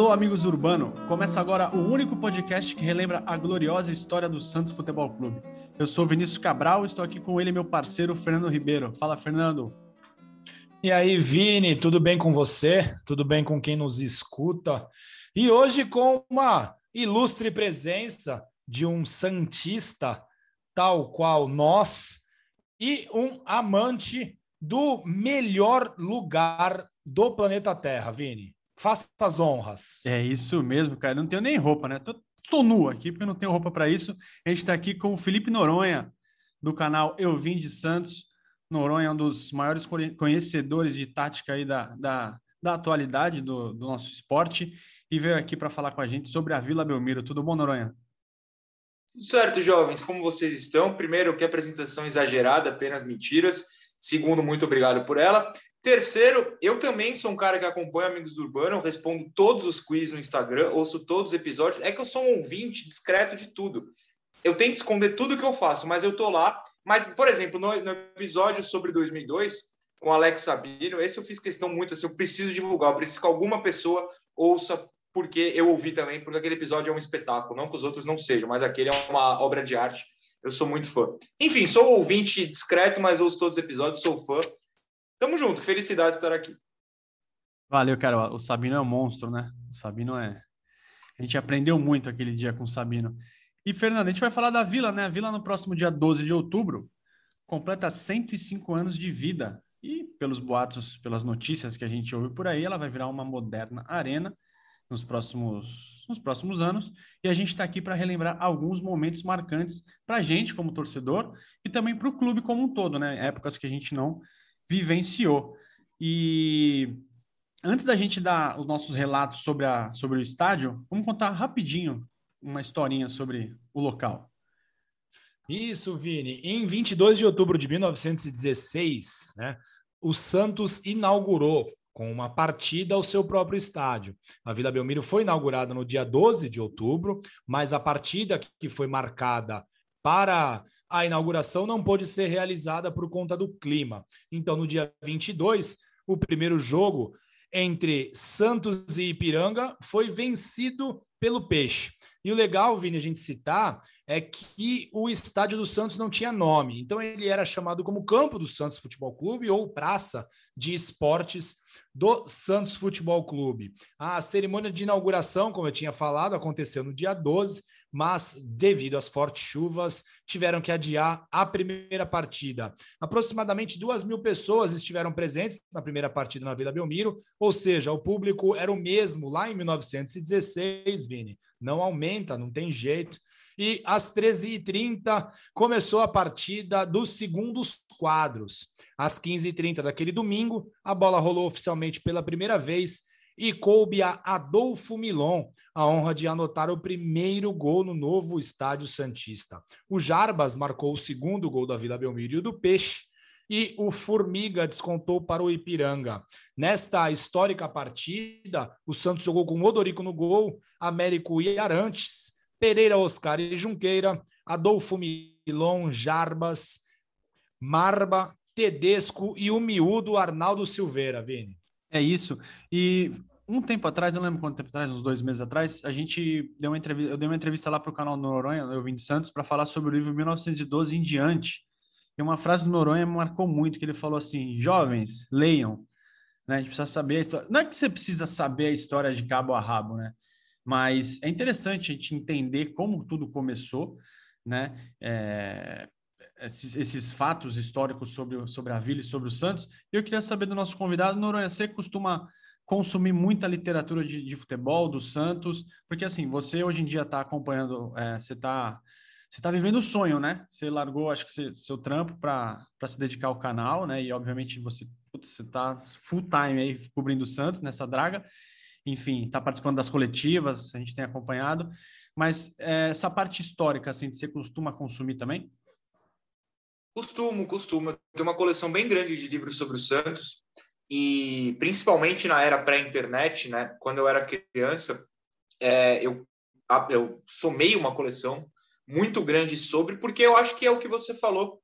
Alô, amigos urbano! Começa agora o único podcast que relembra a gloriosa história do Santos Futebol Clube. Eu sou Vinícius Cabral, estou aqui com ele, meu parceiro Fernando Ribeiro. Fala, Fernando. E aí, Vini, tudo bem com você? Tudo bem com quem nos escuta? E hoje com uma ilustre presença de um santista tal qual nós e um amante do melhor lugar do planeta Terra, Vini. Faça as honras. É isso mesmo, cara. Eu não tenho nem roupa, né? Tô, tô nu aqui porque eu não tenho roupa para isso. A gente está aqui com o Felipe Noronha, do canal Eu Vim de Santos. Noronha é um dos maiores conhecedores de tática aí da, da, da atualidade do, do nosso esporte e veio aqui para falar com a gente sobre a Vila Belmiro. Tudo bom, Noronha? Tudo certo, jovens. Como vocês estão? Primeiro, que apresentação exagerada, apenas mentiras. Segundo, muito obrigado por ela. Terceiro, eu também sou um cara que acompanha Amigos do Urbano, eu respondo todos os quiz no Instagram, ouço todos os episódios. É que eu sou um ouvinte discreto de tudo. Eu tento esconder tudo que eu faço, mas eu tô lá. Mas, por exemplo, no, no episódio sobre 2002, com Alex Sabino, esse eu fiz questão muito assim, eu preciso divulgar, eu preciso que alguma pessoa ouça, porque eu ouvi também, porque aquele episódio é um espetáculo, não que os outros não sejam, mas aquele é uma obra de arte. Eu sou muito fã. Enfim, sou ouvinte discreto, mas ouço todos os episódios, sou fã. Tamo junto, felicidade estar aqui. Valeu, cara. O Sabino é um monstro, né? O Sabino é. A gente aprendeu muito aquele dia com o Sabino. E, Fernando, a gente vai falar da Vila, né? A Vila, no próximo dia 12 de outubro, completa 105 anos de vida. E, pelos boatos, pelas notícias que a gente ouve por aí, ela vai virar uma moderna arena nos próximos, nos próximos anos. E a gente está aqui para relembrar alguns momentos marcantes para a gente, como torcedor, e também para o clube como um todo, né? Épocas que a gente não vivenciou. E antes da gente dar os nossos relatos sobre, a, sobre o estádio, vamos contar rapidinho uma historinha sobre o local. Isso, Vini. Em 22 de outubro de 1916, né, o Santos inaugurou com uma partida ao seu próprio estádio. A Vila Belmiro foi inaugurada no dia 12 de outubro, mas a partida que foi marcada para a inauguração não pôde ser realizada por conta do clima. Então, no dia 22, o primeiro jogo entre Santos e Ipiranga foi vencido pelo Peixe. E o legal, Vini, a gente citar é que o estádio do Santos não tinha nome. Então ele era chamado como Campo do Santos Futebol Clube ou Praça de Esportes do Santos Futebol Clube. A cerimônia de inauguração, como eu tinha falado, aconteceu no dia 12 mas devido às fortes chuvas, tiveram que adiar a primeira partida. Aproximadamente duas mil pessoas estiveram presentes na primeira partida na Vila Belmiro, ou seja, o público era o mesmo lá em 1916, Vini. Não aumenta, não tem jeito. E às 13h30 começou a partida dos segundos quadros. Às 15h30 daquele domingo, a bola rolou oficialmente pela primeira vez e coube a Adolfo Milon a honra de anotar o primeiro gol no novo estádio Santista. O Jarbas marcou o segundo gol da Vila Belmiro do Peixe, e o Formiga descontou para o Ipiranga. Nesta histórica partida, o Santos jogou com Odorico no gol, Américo e Arantes, Pereira, Oscar e Junqueira, Adolfo Milon, Jarbas, Marba, Tedesco e o miúdo Arnaldo Silveira, Vini. É isso. E um tempo atrás, eu não lembro quanto tempo atrás, uns dois meses atrás, a gente deu uma entrevista, eu dei uma entrevista lá para o canal Noronha, eu vim de Santos, para falar sobre o livro 1912 em diante. E uma frase do Noronha marcou muito, que ele falou assim: jovens, leiam. Né? A gente precisa saber a história. Não é que você precisa saber a história de cabo a rabo, né? Mas é interessante a gente entender como tudo começou, né? É, esses, esses, fatos históricos sobre, sobre a Vila e sobre o Santos. E eu queria saber do nosso convidado, Noronha, você costuma consumir muita literatura de, de, futebol do Santos, porque assim, você hoje em dia está acompanhando, é, você está você tá vivendo o sonho, né? Você largou, acho que você, seu trampo para se dedicar ao canal, né? E obviamente você está full time aí cobrindo o Santos nessa draga. Enfim, está participando das coletivas, a gente tem acompanhado. Mas é, essa parte histórica, assim, você costuma consumir também? Costumo, costumo. Tem uma coleção bem grande de livros sobre o Santos e principalmente na era pré-internet, né? Quando eu era criança, é, eu, eu somei uma coleção muito grande sobre, porque eu acho que é o que você falou.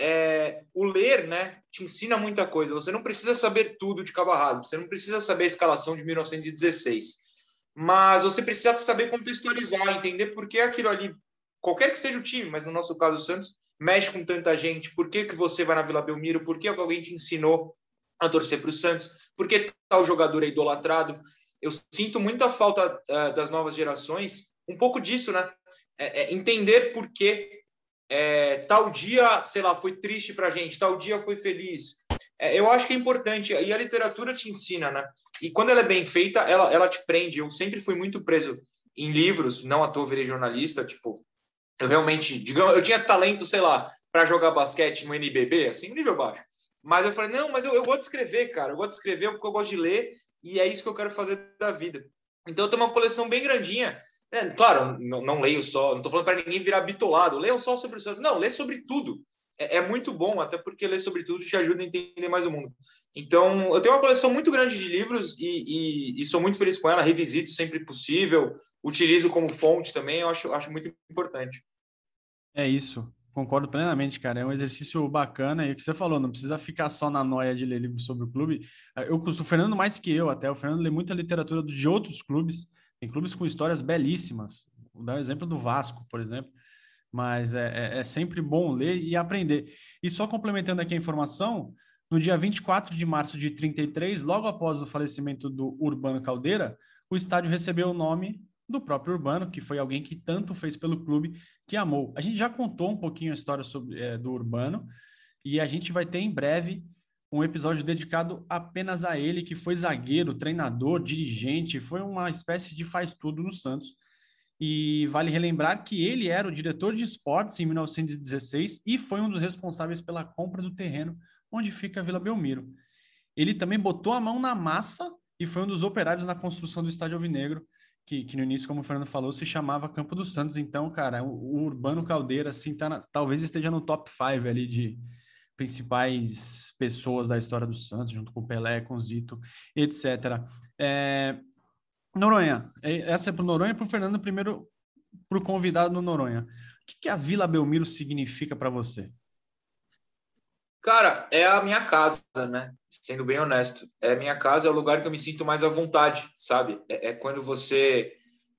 É, o ler, né, te ensina muita coisa. Você não precisa saber tudo de cabo a rabo. Você não precisa saber a escalação de 1916. mas você precisa saber contextualizar, entender por que aquilo ali, qualquer que seja o time, mas no nosso caso o Santos, mexe com tanta gente, por que, que você vai na Vila Belmiro, por que alguém te ensinou a torcer para o Santos, por que tal jogador é idolatrado. Eu sinto muita falta uh, das novas gerações, um pouco disso, né? É, é entender por que é, tal dia, sei lá, foi triste para a gente, tal dia foi feliz. É, eu acho que é importante, e a literatura te ensina, né? E quando ela é bem feita, ela, ela te prende. Eu sempre fui muito preso em livros, não à toa virei jornalista, tipo, eu realmente, digamos, eu tinha talento, sei lá, para jogar basquete no NBB, assim, nível baixo. Mas eu falei, não, mas eu, eu gosto de escrever, cara, eu gosto de escrever porque eu gosto de ler, e é isso que eu quero fazer da vida. Então eu tenho uma coleção bem grandinha, é, claro, não, não, leio só, não estou falando para ninguém virar bitolado, leiam só sobre os Não, lê sobre tudo. É, é, muito bom, até porque ler sobre tudo te ajuda a entender mais o mundo. Então, eu tenho uma coleção muito grande de livros e, e, e sou muito feliz com ela, revisito sempre possível, utilizo como fonte também, eu acho, acho muito importante. É isso, concordo plenamente, cara. É um exercício bacana e o que você falou, não precisa ficar só na noia de ler livros sobre o clube. Eu, o Fernando mais que eu até, o Fernando lê muita literatura de outros clubes, tem clubes com histórias belíssimas. Vou dar o exemplo do Vasco, por exemplo. Mas é, é, é sempre bom ler e aprender. E só complementando aqui a informação, no dia 24 de março de 33, logo após o falecimento do Urbano Caldeira, o estádio recebeu o nome do próprio Urbano, que foi alguém que tanto fez pelo clube, que amou. A gente já contou um pouquinho a história sobre, é, do Urbano e a gente vai ter em breve um episódio dedicado apenas a ele, que foi zagueiro, treinador, dirigente, foi uma espécie de faz-tudo no Santos. E vale relembrar que ele era o diretor de esportes em 1916 e foi um dos responsáveis pela compra do terreno onde fica a Vila Belmiro. Ele também botou a mão na massa e foi um dos operários na construção do Estádio Alvinegro, que, que no início, como o Fernando falou, se chamava Campo dos Santos. Então, cara, o, o Urbano Caldeira, assim, tá na, talvez esteja no top 5 ali de, principais pessoas da história do Santos, junto com o Pelé, com o Zito, etc. É, Noronha, é, essa é para o Noronha e para o Fernando, primeiro para o convidado no Noronha. O que, que a Vila Belmiro significa para você? Cara, é a minha casa, né? Sendo bem honesto. É a minha casa, é o lugar que eu me sinto mais à vontade, sabe? É, é quando você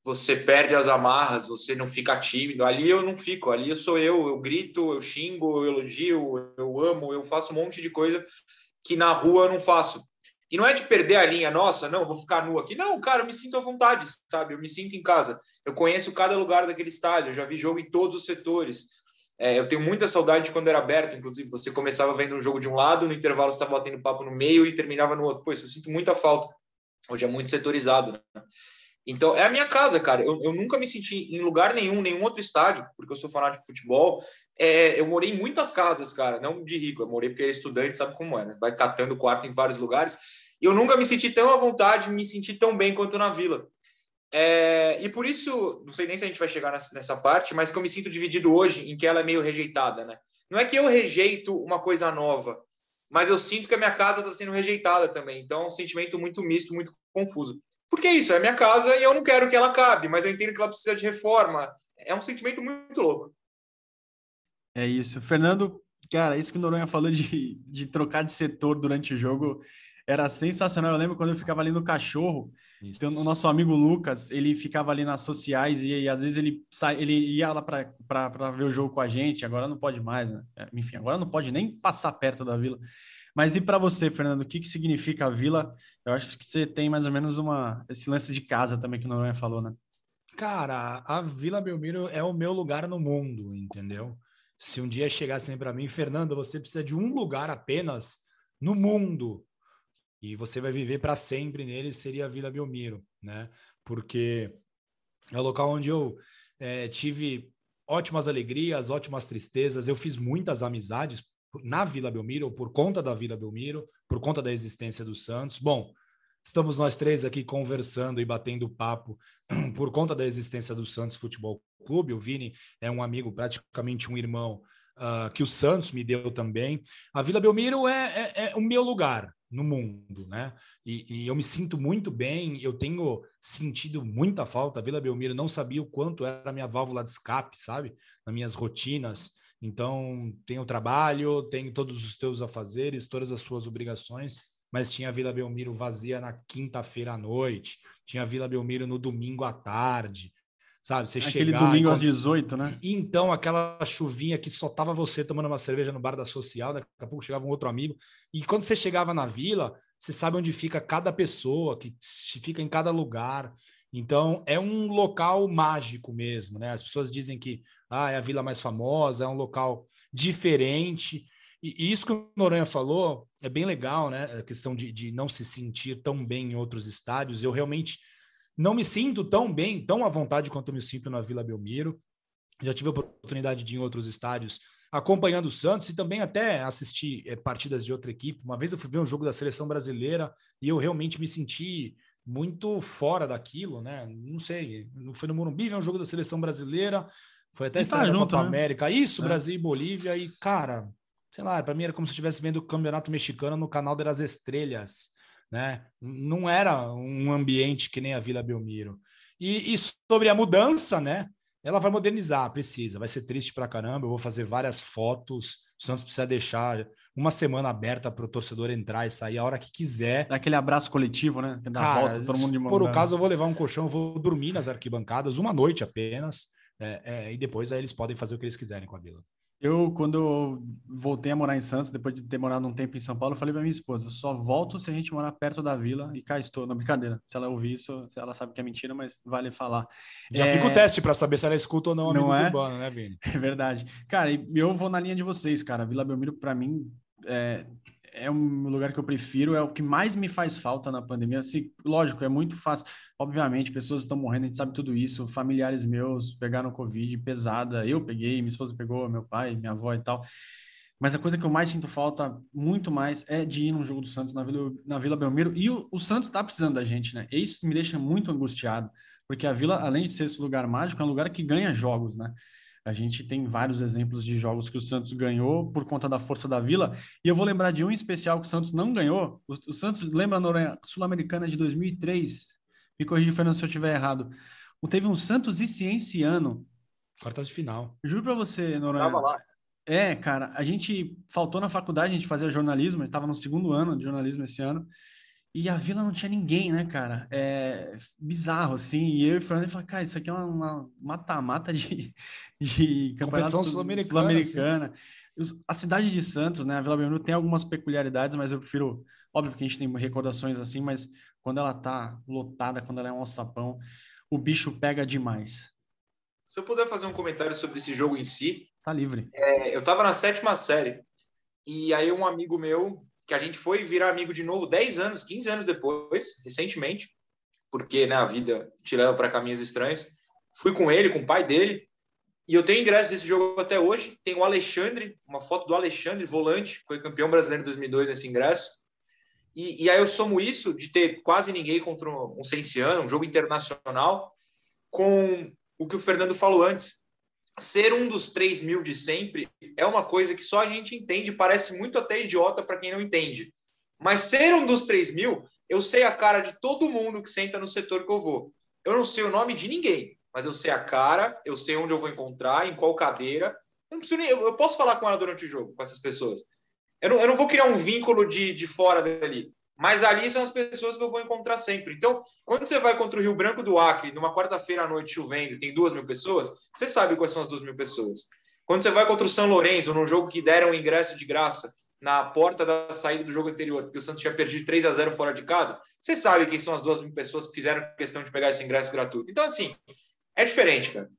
você perde as amarras, você não fica tímido. Ali eu não fico, ali eu sou eu, eu grito, eu xingo, eu elogio, eu amo, eu faço um monte de coisa que na rua eu não faço. E não é de perder a linha, nossa, não, vou ficar nu aqui. Não, cara, eu me sinto à vontade, sabe? Eu me sinto em casa. Eu conheço cada lugar daquele estádio, eu já vi jogo em todos os setores. É, eu tenho muita saudade de quando era aberto, inclusive. Você começava vendo um jogo de um lado, no intervalo você estava batendo papo no meio e terminava no outro. Pô, isso eu sinto muita falta. Hoje é muito setorizado, né? Então, é a minha casa, cara. Eu, eu nunca me senti em lugar nenhum, nenhum outro estádio, porque eu sou fanático de futebol. É, eu morei em muitas casas, cara, não de rico. Eu morei porque era estudante, sabe como é, né? Vai catando quarto em vários lugares. E eu nunca me senti tão à vontade, me senti tão bem quanto na vila. É, e por isso, não sei nem se a gente vai chegar nessa, parte, mas que eu me sinto dividido hoje em que ela é meio rejeitada, né? Não é que eu rejeito uma coisa nova, mas eu sinto que a minha casa está sendo rejeitada também. Então, é um sentimento muito misto, muito confuso. Porque é isso, é minha casa e eu não quero que ela cabe, mas eu entendo que ela precisa de reforma. É um sentimento muito louco. É isso. Fernando, cara, isso que o Noronha falou de, de trocar de setor durante o jogo era sensacional. Eu lembro quando eu ficava ali no cachorro, então, o nosso amigo Lucas, ele ficava ali nas sociais e, e às vezes ele, sai, ele ia lá para ver o jogo com a gente. Agora não pode mais, né? É, enfim, agora não pode nem passar perto da vila. Mas e para você, Fernando, o que, que significa a vila? Eu acho que você tem mais ou menos uma esse lance de casa também que o Noronha falou, né? Cara, a Vila Belmiro é o meu lugar no mundo, entendeu? Se um dia chegassem para mim, Fernando, você precisa de um lugar apenas no mundo e você vai viver para sempre nele, seria a Vila Belmiro, né? Porque é o local onde eu é, tive ótimas alegrias, ótimas tristezas, eu fiz muitas amizades na Vila Belmiro, por conta da Vila Belmiro, por conta da existência do Santos. Bom, estamos nós três aqui conversando e batendo papo por conta da existência do Santos Futebol Clube. O Vini é um amigo, praticamente um irmão, uh, que o Santos me deu também. A Vila Belmiro é, é, é o meu lugar no mundo, né? E, e, eu me sinto muito bem, eu tenho sentido muita falta. A Vila Belmiro não sabia o quanto era a minha válvula de escape, sabe? Nas minhas rotinas. Então, tem o trabalho, tem todos os teus afazeres, todas as suas obrigações, mas tinha a Vila Belmiro vazia na quinta-feira à noite, tinha Vila Belmiro no domingo à tarde, sabe? Você Aquele domingo às 18, né? Então, aquela chuvinha que só tava você tomando uma cerveja no bar da social, daqui a pouco chegava um outro amigo. E quando você chegava na vila, você sabe onde fica cada pessoa, que fica em cada lugar. Então, é um local mágico mesmo, né? As pessoas dizem que ah, é a vila mais famosa, é um local diferente. E isso que o Noronha falou é bem legal, né? A questão de, de não se sentir tão bem em outros estádios. Eu realmente não me sinto tão bem, tão à vontade quanto eu me sinto na Vila Belmiro. Já tive a oportunidade de ir em outros estádios acompanhando o Santos e também até assistir é, partidas de outra equipe. Uma vez eu fui ver um jogo da seleção brasileira e eu realmente me senti muito fora daquilo, né? Não sei, foi no Morumbi, ver um jogo da seleção brasileira, foi até estar na Copa né? América, isso, é. Brasil e Bolívia, e cara, sei lá, para mim era como se eu estivesse vendo o Campeonato Mexicano no canal das Estrelas, né? Não era um ambiente que nem a Vila Belmiro. E, e sobre a mudança, né? Ela vai modernizar, precisa. Vai ser triste para caramba. Eu vou fazer várias fotos. O Santos precisa deixar uma semana aberta para o torcedor entrar e sair a hora que quiser. Aquele abraço coletivo, né? Da Cara, volta, todo mundo de por o caso, eu vou levar um colchão, vou dormir nas arquibancadas uma noite apenas. É, é, e depois aí eles podem fazer o que eles quiserem com a vila. Eu, quando eu voltei a morar em Santos, depois de ter morado um tempo em São Paulo, eu falei para minha esposa: só volto se a gente morar perto da vila e cá estou. Não, brincadeira. Se ela ouvir isso, ela sabe que é mentira, mas vale falar. Já é... fica o teste para saber se ela escuta ou não Amigos não é? Urbano, né, Vini? É verdade. Cara, eu vou na linha de vocês, cara. Vila Belmiro, para mim, é, é um lugar que eu prefiro, é o que mais me faz falta na pandemia. Assim, lógico, é muito fácil. Obviamente, pessoas estão morrendo, a gente sabe tudo isso. Familiares meus pegaram Covid pesada, eu peguei, minha esposa pegou, meu pai, minha avó e tal. Mas a coisa que eu mais sinto falta, muito mais, é de ir num jogo do Santos na Vila, na Vila Belmiro. E o, o Santos está precisando da gente, né? E isso me deixa muito angustiado, porque a Vila, além de ser esse lugar mágico, é um lugar que ganha jogos, né? A gente tem vários exemplos de jogos que o Santos ganhou por conta da força da Vila. E eu vou lembrar de um especial que o Santos não ganhou. O, o Santos lembra na Sul-Americana de 2003. Me corrija, Fernando, se eu estiver errado. Teve um Santos e Cienciano. Quartas de final. Juro para você, Noronha. Tava lá. É, cara, a gente faltou na faculdade, a gente fazia jornalismo, a gente estava no segundo ano de jornalismo esse ano. E a vila não tinha ninguém, né, cara? É bizarro, assim. E eu e o Fernando falamos, cara, isso aqui é uma mata-mata de, de campeonato sul-americana. Sul a cidade de Santos, né, a Vila Belmiro tem algumas peculiaridades, mas eu prefiro... Óbvio que a gente tem recordações assim, mas quando ela tá lotada, quando ela é um alçapão, o bicho pega demais. Se eu puder fazer um comentário sobre esse jogo em si... Tá livre. É, eu tava na sétima série, e aí um amigo meu que a gente foi virar amigo de novo 10 anos, 15 anos depois, recentemente, porque né, a vida te leva para caminhos estranhos. Fui com ele, com o pai dele, e eu tenho ingresso desse jogo até hoje. Tem o Alexandre, uma foto do Alexandre, volante, foi campeão brasileiro em 2002 nesse ingresso. E, e, aí eu somo isso de ter quase ninguém contra um Cenciano, um jogo internacional, com o que o Fernando falou antes ser um dos 3 mil de sempre é uma coisa que só a gente entende, parece muito até idiota para quem não entende. Mas ser um dos 3 mil, eu sei a cara de todo mundo que senta no setor que eu vou. Eu não sei o nome de ninguém, mas eu sei a cara, eu sei onde eu vou encontrar, em qual cadeira. Eu, nem, eu posso falar com ela durante o jogo, com essas pessoas. Eu não, eu não vou criar um vínculo de, de fora dali. Mas ali são as pessoas que eu vou encontrar sempre. Então, quando você vai contra o Rio Branco do Acre, numa quarta-feira à noite chovendo, tem duas mil pessoas, você sabe quais são as duas mil pessoas. Quando você vai contra o São Lourenço, num jogo que deram ingresso de graça na porta da saída do jogo anterior, porque o Santos tinha perdido 3 a 0 fora de casa, você sabe quem são as duas mil pessoas que fizeram questão de pegar esse ingresso gratuito. Então, assim, é diferente, cara.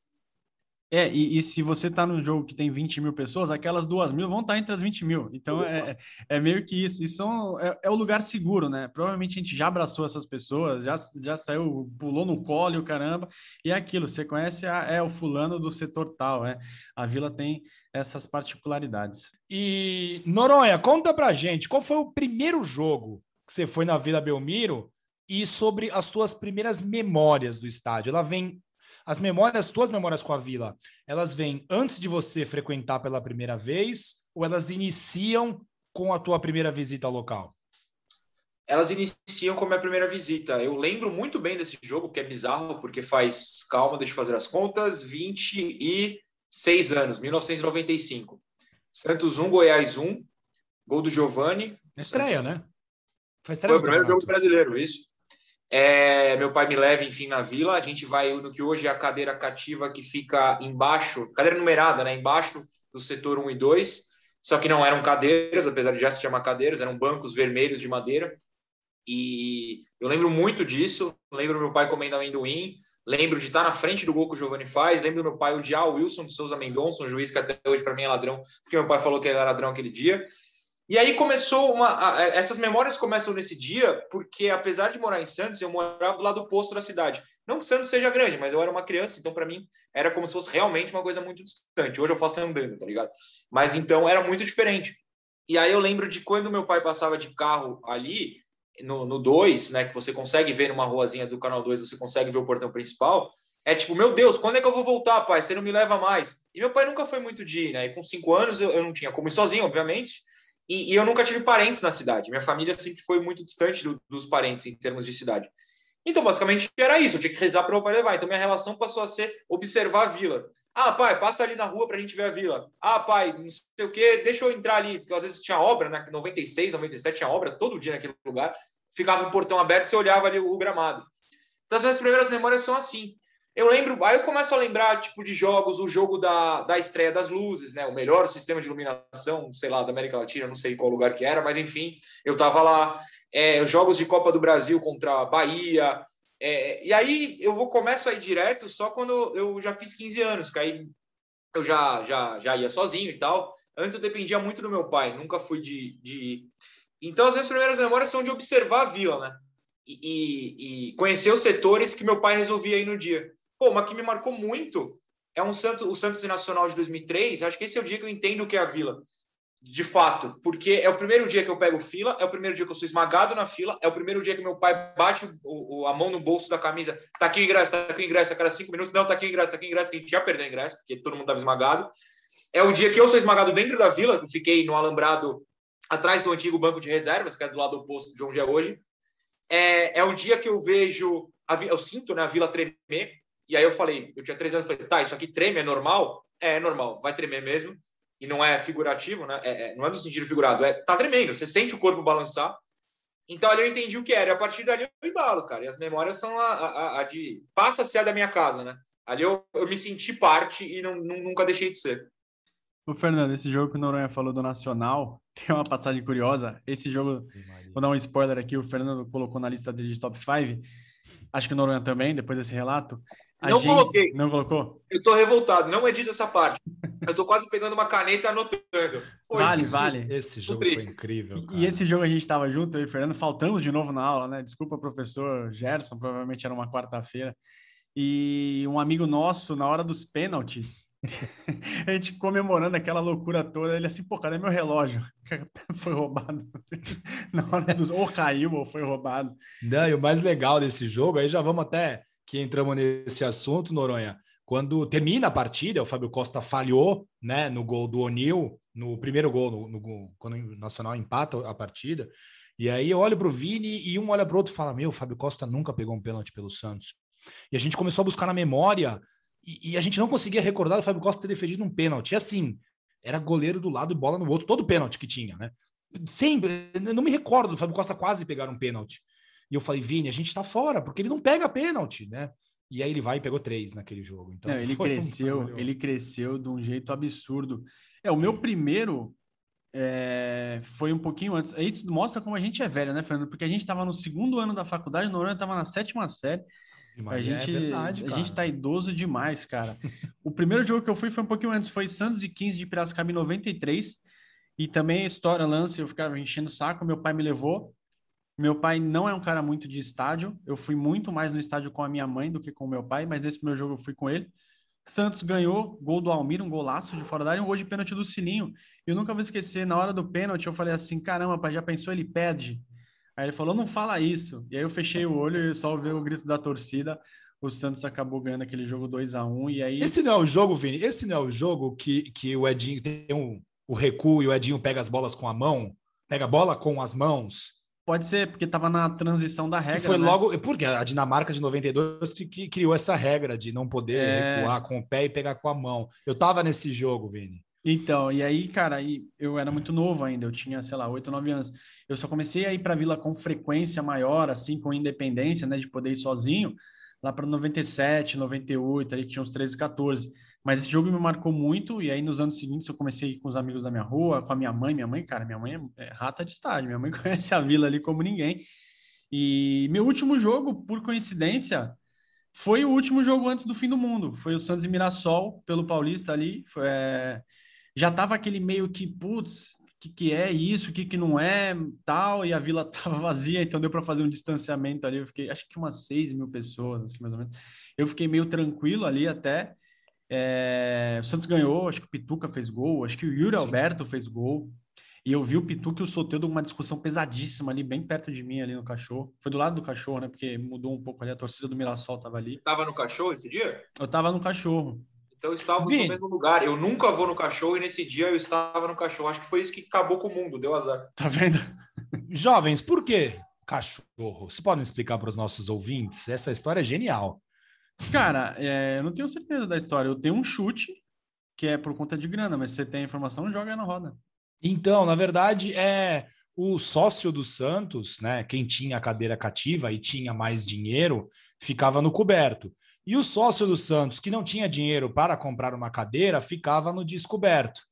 É, e, e, se você tá num jogo que tem 20 mil pessoas, aquelas duas mil vão estar tá entre as 20 mil. Então é, é meio que isso. E são, é, é, o lugar seguro, né? Provavelmente a gente já abraçou essas pessoas, já, já saiu, pulou no colo e o caramba. E é aquilo, você conhece a, é o fulano do setor tal, é. A vila tem essas particularidades. E Noronha, conta pra gente, qual foi o primeiro jogo que você foi na Vila Belmiro e sobre as tuas primeiras memórias do estádio? Ela vem as memórias, tuas memórias com a vila, elas vêm antes de você frequentar pela primeira vez ou elas iniciam com a tua primeira visita ao local? Elas iniciam com a minha primeira visita. Eu lembro muito bem desse jogo, que é bizarro, porque faz, calma, deixa eu fazer as contas, 26 anos, 1995. Santos 1, Goiás 1, gol do Giovani. Estreia, né? Foi, Foi o primeiro jogo brasileiro, isso. É, meu pai me leva, enfim, na vila. A gente vai no que hoje é a cadeira cativa que fica embaixo, cadeira numerada, né? Embaixo do setor 1 e 2. Só que não eram cadeiras, apesar de já se chamar cadeiras, eram bancos vermelhos de madeira. E eu lembro muito disso. Lembro meu pai comendo amendoim. Lembro de estar na frente do gol que o Giovanni faz. Lembro meu pai odiar o Wilson de Souza Mendonça, um juiz que até hoje para mim é ladrão, porque meu pai falou que ele era ladrão aquele dia. E aí começou uma. Essas memórias começam nesse dia, porque apesar de morar em Santos, eu morava do lado oposto da cidade. Não que Santos seja grande, mas eu era uma criança, então para mim era como se fosse realmente uma coisa muito distante. Hoje eu faço andando, tá ligado? Mas então era muito diferente. E aí eu lembro de quando meu pai passava de carro ali, no 2, né, que você consegue ver numa ruazinha do canal 2, você consegue ver o portão principal. É tipo, meu Deus, quando é que eu vou voltar, pai? Você não me leva mais. E meu pai nunca foi muito de ir, né? E com cinco anos eu, eu não tinha como ir sozinho, obviamente. E, e, eu nunca tive parentes na cidade. Minha família sempre foi muito distante do, dos parentes em termos de cidade. Então, basicamente, era isso. Eu tinha que rezar para o meu pai levar. Então, minha relação passou a ser observar a vila. Ah, pai, passa ali na rua para a gente ver a vila. Ah, pai, não sei o quê, deixa eu entrar ali. Porque às vezes tinha obra, né? 96, 97 tinha obra todo dia naquele lugar. Ficava um portão aberto, você olhava ali o gramado. Então, as minhas primeiras memórias são assim. Eu lembro, aí eu começo a lembrar, tipo, de jogos, o jogo da, da estreia das luzes, né? O melhor sistema de iluminação, sei lá, da América Latina, não sei qual lugar que era, mas enfim, eu tava lá. É, jogos de Copa do Brasil contra a Bahia. É, e aí eu vou começo a ir direto só quando eu já fiz 15 anos, que aí eu já, já, já ia sozinho e tal. Antes eu dependia muito do meu pai, nunca fui de. de... Então, as minhas primeiras memórias são de observar a vila, né? E, e, e conhecer os setores que meu pai resolvia aí no dia. Pô, uma que me marcou muito é um Santos, o Santos Nacional de 2003. Acho que esse é o dia que eu entendo o que é a Vila. De fato, porque é o primeiro dia que eu pego fila, é o primeiro dia que eu sou esmagado na fila, é o primeiro dia que meu pai bate o, o, a mão no bolso da camisa. Tá aqui o ingresso, tá aqui o ingresso a cada cinco minutos. Não, tá aqui o ingresso, tá aqui o ingresso, que a gente já perdeu o ingresso, porque todo mundo tava esmagado. É o dia que eu sou esmagado dentro da vila, eu fiquei no alambrado atrás do antigo banco de reservas, que é do lado oposto de onde é hoje. É, é o dia que eu vejo, a, eu sinto né, a vila tremer, e aí eu falei, eu tinha três anos, falei, tá, isso aqui treme, é normal? É, é normal, vai tremer mesmo. E não é figurativo, né? É, é, não é no sentido figurado, é tá tremendo, você sente o corpo balançar. Então ali eu entendi o que era. E a partir dali eu embalo, cara. E as memórias são a, a, a de. Passa a ser a da minha casa, né? Ali eu, eu me senti parte e não, não, nunca deixei de ser. O Fernando, esse jogo que o Noronha falou do Nacional, tem uma passagem curiosa. Esse jogo, vou dar um spoiler aqui, o Fernando colocou na lista dele de top 5. Acho que o Noronha também, depois desse relato. A não gente... coloquei. Não colocou? Eu tô revoltado, não edita essa parte. Eu tô quase pegando uma caneta e anotando. vale, vale. Esse jogo foi incrível. Cara. E esse jogo a gente tava junto, eu e o Fernando, faltamos de novo na aula, né? Desculpa, professor Gerson, provavelmente era uma quarta-feira. E um amigo nosso, na hora dos pênaltis, a gente comemorando aquela loucura toda, ele assim, pô, cadê meu relógio? foi roubado. na hora dos. Ou caiu, ou foi roubado. Não, e o mais legal desse jogo, aí já vamos até que entramos nesse assunto, Noronha. Quando termina a partida, o Fábio Costa falhou né, no gol do O'Neill, no primeiro gol, no, no, quando o Nacional empata a partida. E aí eu olho para o Vini e um olha para o outro e fala: Meu, o Fábio Costa nunca pegou um pênalti pelo Santos. E a gente começou a buscar na memória e, e a gente não conseguia recordar o Fábio Costa ter defendido um pênalti. E assim, era goleiro do lado e bola no outro, todo pênalti que tinha, né? Sempre, eu não me recordo do Fábio Costa quase pegar um pênalti. E eu falei, Vini, a gente tá fora, porque ele não pega pênalti, né? E aí ele vai e pegou três naquele jogo. Então, não, ele cresceu, um... ele cresceu de um jeito absurdo. É, o meu primeiro é, foi um pouquinho antes. Isso mostra como a gente é velho, né, Fernando? Porque a gente estava no segundo ano da faculdade, o Noronha estava na sétima série. Mas a é gente, é verdade, a gente tá idoso demais, cara. o primeiro jogo que eu fui foi um pouquinho antes, foi Santos e 15 de Piracicaba em 93. E também a história, lance, eu ficava enchendo o saco, meu pai me levou. Meu pai não é um cara muito de estádio. Eu fui muito mais no estádio com a minha mãe do que com o meu pai, mas nesse meu jogo eu fui com ele. Santos ganhou, gol do Almir, um golaço de fora da área, um gol de pênalti do Sininho. Eu nunca vou esquecer, na hora do pênalti, eu falei assim: caramba, pai, já pensou? Ele pede. Aí ele falou: não fala isso. E aí eu fechei o olho e só ouvi o grito da torcida. O Santos acabou ganhando aquele jogo 2 a 1 e aí. Esse não é o jogo, Vini? Esse não é o jogo que, que o Edinho tem um, o recuo e o Edinho pega as bolas com a mão? Pega a bola com as mãos? Pode ser, porque estava na transição da regra. Que foi né? logo. Porque a Dinamarca de 92 que, que criou essa regra de não poder é... recuar com o pé e pegar com a mão. Eu estava nesse jogo, Vini. Então, e aí, cara, eu era muito novo ainda, eu tinha, sei lá, 8, 9 anos. Eu só comecei a ir para Vila com frequência maior, assim, com independência, né, de poder ir sozinho, lá para 97, 98, ali tinha uns 13, 14. Mas esse jogo me marcou muito, e aí nos anos seguintes eu comecei com os amigos da minha rua, com a minha mãe. Minha mãe, cara, minha mãe é, rata de estádio, minha mãe conhece a vila ali como ninguém. E meu último jogo, por coincidência, foi o último jogo antes do fim do mundo. Foi o Santos e Mirassol, pelo Paulista ali. Foi, é... Já tava aquele meio que, putz, o que, que é isso, o que, que não é, tal, e a vila tava vazia, então deu para fazer um distanciamento ali. Eu fiquei, acho que umas 6 mil pessoas, assim, mais ou menos. Eu fiquei meio tranquilo ali até. É, o Santos ganhou, acho que o Pituca fez gol, acho que o Yuri Sim. Alberto fez gol. E eu vi o Pituca e o Soteldo uma discussão pesadíssima ali, bem perto de mim, ali no cachorro. Foi do lado do cachorro, né? Porque mudou um pouco ali, a torcida do Mirassol tava ali. Tava no cachorro esse dia? Eu tava no cachorro. Então estávamos no mesmo lugar. Eu nunca vou no cachorro e nesse dia eu estava no cachorro. Acho que foi isso que acabou com o mundo, deu azar. Tá vendo? Jovens, por que cachorro? Vocês podem explicar para os nossos ouvintes? Essa história é genial. Cara, é, eu não tenho certeza da história. Eu tenho um chute que é por conta de grana, mas se você tem a informação, joga na roda. Então, na verdade, é o sócio do Santos, né? Quem tinha a cadeira cativa e tinha mais dinheiro, ficava no coberto. E o sócio do Santos, que não tinha dinheiro para comprar uma cadeira, ficava no descoberto.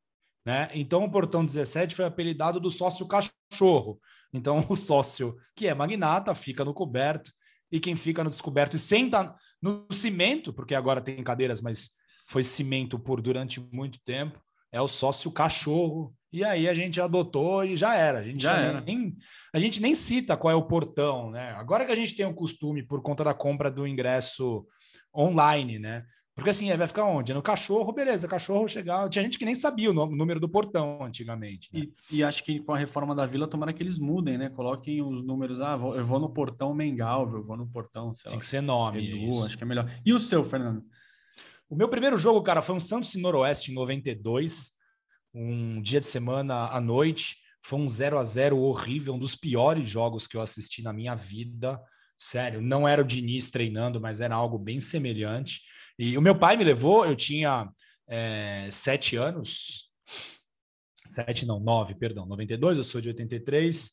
Né? Então, o portão 17 foi apelidado do sócio cachorro. Então, o sócio, que é magnata, fica no coberto, e quem fica no descoberto e senta no cimento, porque agora tem cadeiras, mas foi cimento por durante muito tempo, é o sócio cachorro. E aí a gente adotou e já era. A gente já, já era. Nem, a gente nem cita qual é o portão, né? Agora que a gente tem o costume, por conta da compra do ingresso online, né? Porque assim, vai ficar onde? No cachorro, beleza, cachorro chegar. Tinha gente que nem sabia o número do portão antigamente. Né? E, e, acho que com a reforma da vila, tomara que eles mudem, né? Coloquem os números. Ah, eu vou no portão Mengalvio, eu vou no portão, sei Tem lá, que ser nome. Edu, acho que é melhor. E o seu, Fernando? O meu primeiro jogo, cara, foi um Santos e Noroeste em 92, um dia de semana à noite. Foi um 0 a 0 horrível, um dos piores jogos que eu assisti na minha vida. Sério, não era o Diniz treinando, mas era algo bem semelhante. E o meu pai me levou, eu tinha é, sete anos, sete não, nove, perdão, 92, eu sou de 83.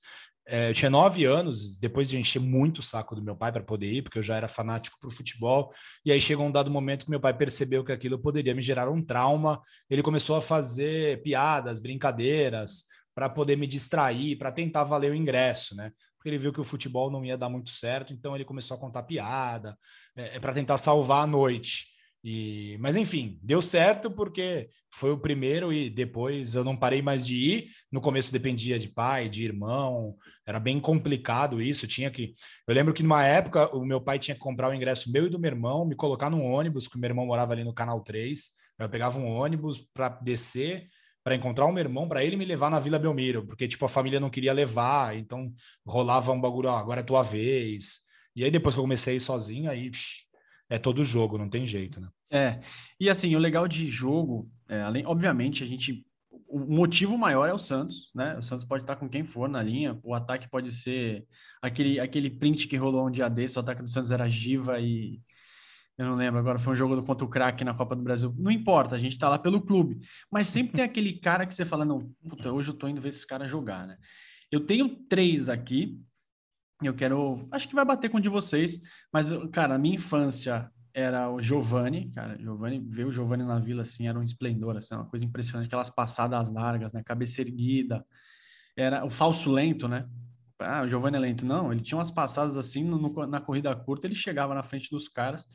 É, eu tinha nove anos, depois de encher muito o saco do meu pai para poder ir, porque eu já era fanático para o futebol. E aí chegou um dado momento que meu pai percebeu que aquilo poderia me gerar um trauma. Ele começou a fazer piadas, brincadeiras, para poder me distrair, para tentar valer o ingresso, né? Porque ele viu que o futebol não ia dar muito certo, então ele começou a contar piada, é, é para tentar salvar a noite. E, mas enfim, deu certo porque foi o primeiro e depois eu não parei mais de ir. No começo dependia de pai, de irmão, era bem complicado isso. Tinha que. Eu lembro que numa época o meu pai tinha que comprar o ingresso meu e do meu irmão, me colocar num ônibus, que o meu irmão morava ali no Canal 3. Eu pegava um ônibus para descer, para encontrar o meu irmão, para ele me levar na Vila Belmiro, porque tipo a família não queria levar, então rolava um bagulho, ó, agora é tua vez. E aí depois que eu comecei a ir sozinho, aí psh, é todo jogo, não tem jeito, né? É, e assim, o legal de jogo, é, além, obviamente, a gente. O motivo maior é o Santos, né? O Santos pode estar com quem for na linha, o ataque pode ser aquele, aquele print que rolou um dia desse, o ataque do Santos era Giva e. Eu não lembro, agora foi um jogo contra o craque na Copa do Brasil. Não importa, a gente tá lá pelo clube. Mas sempre tem aquele cara que você fala, não, puta, hoje eu tô indo ver esse cara jogar, né? Eu tenho três aqui, eu quero. Acho que vai bater com o de vocês, mas, cara, a minha infância era o Giovanni, cara. Giovanni, ver o Giovanni na vila assim era um esplendor, assim, uma coisa impressionante, aquelas passadas largas, né? Cabeça erguida. Era o falso lento, né? Ah, o Giovanni é lento. Não, ele tinha umas passadas assim no, na corrida curta, ele chegava na frente dos caras.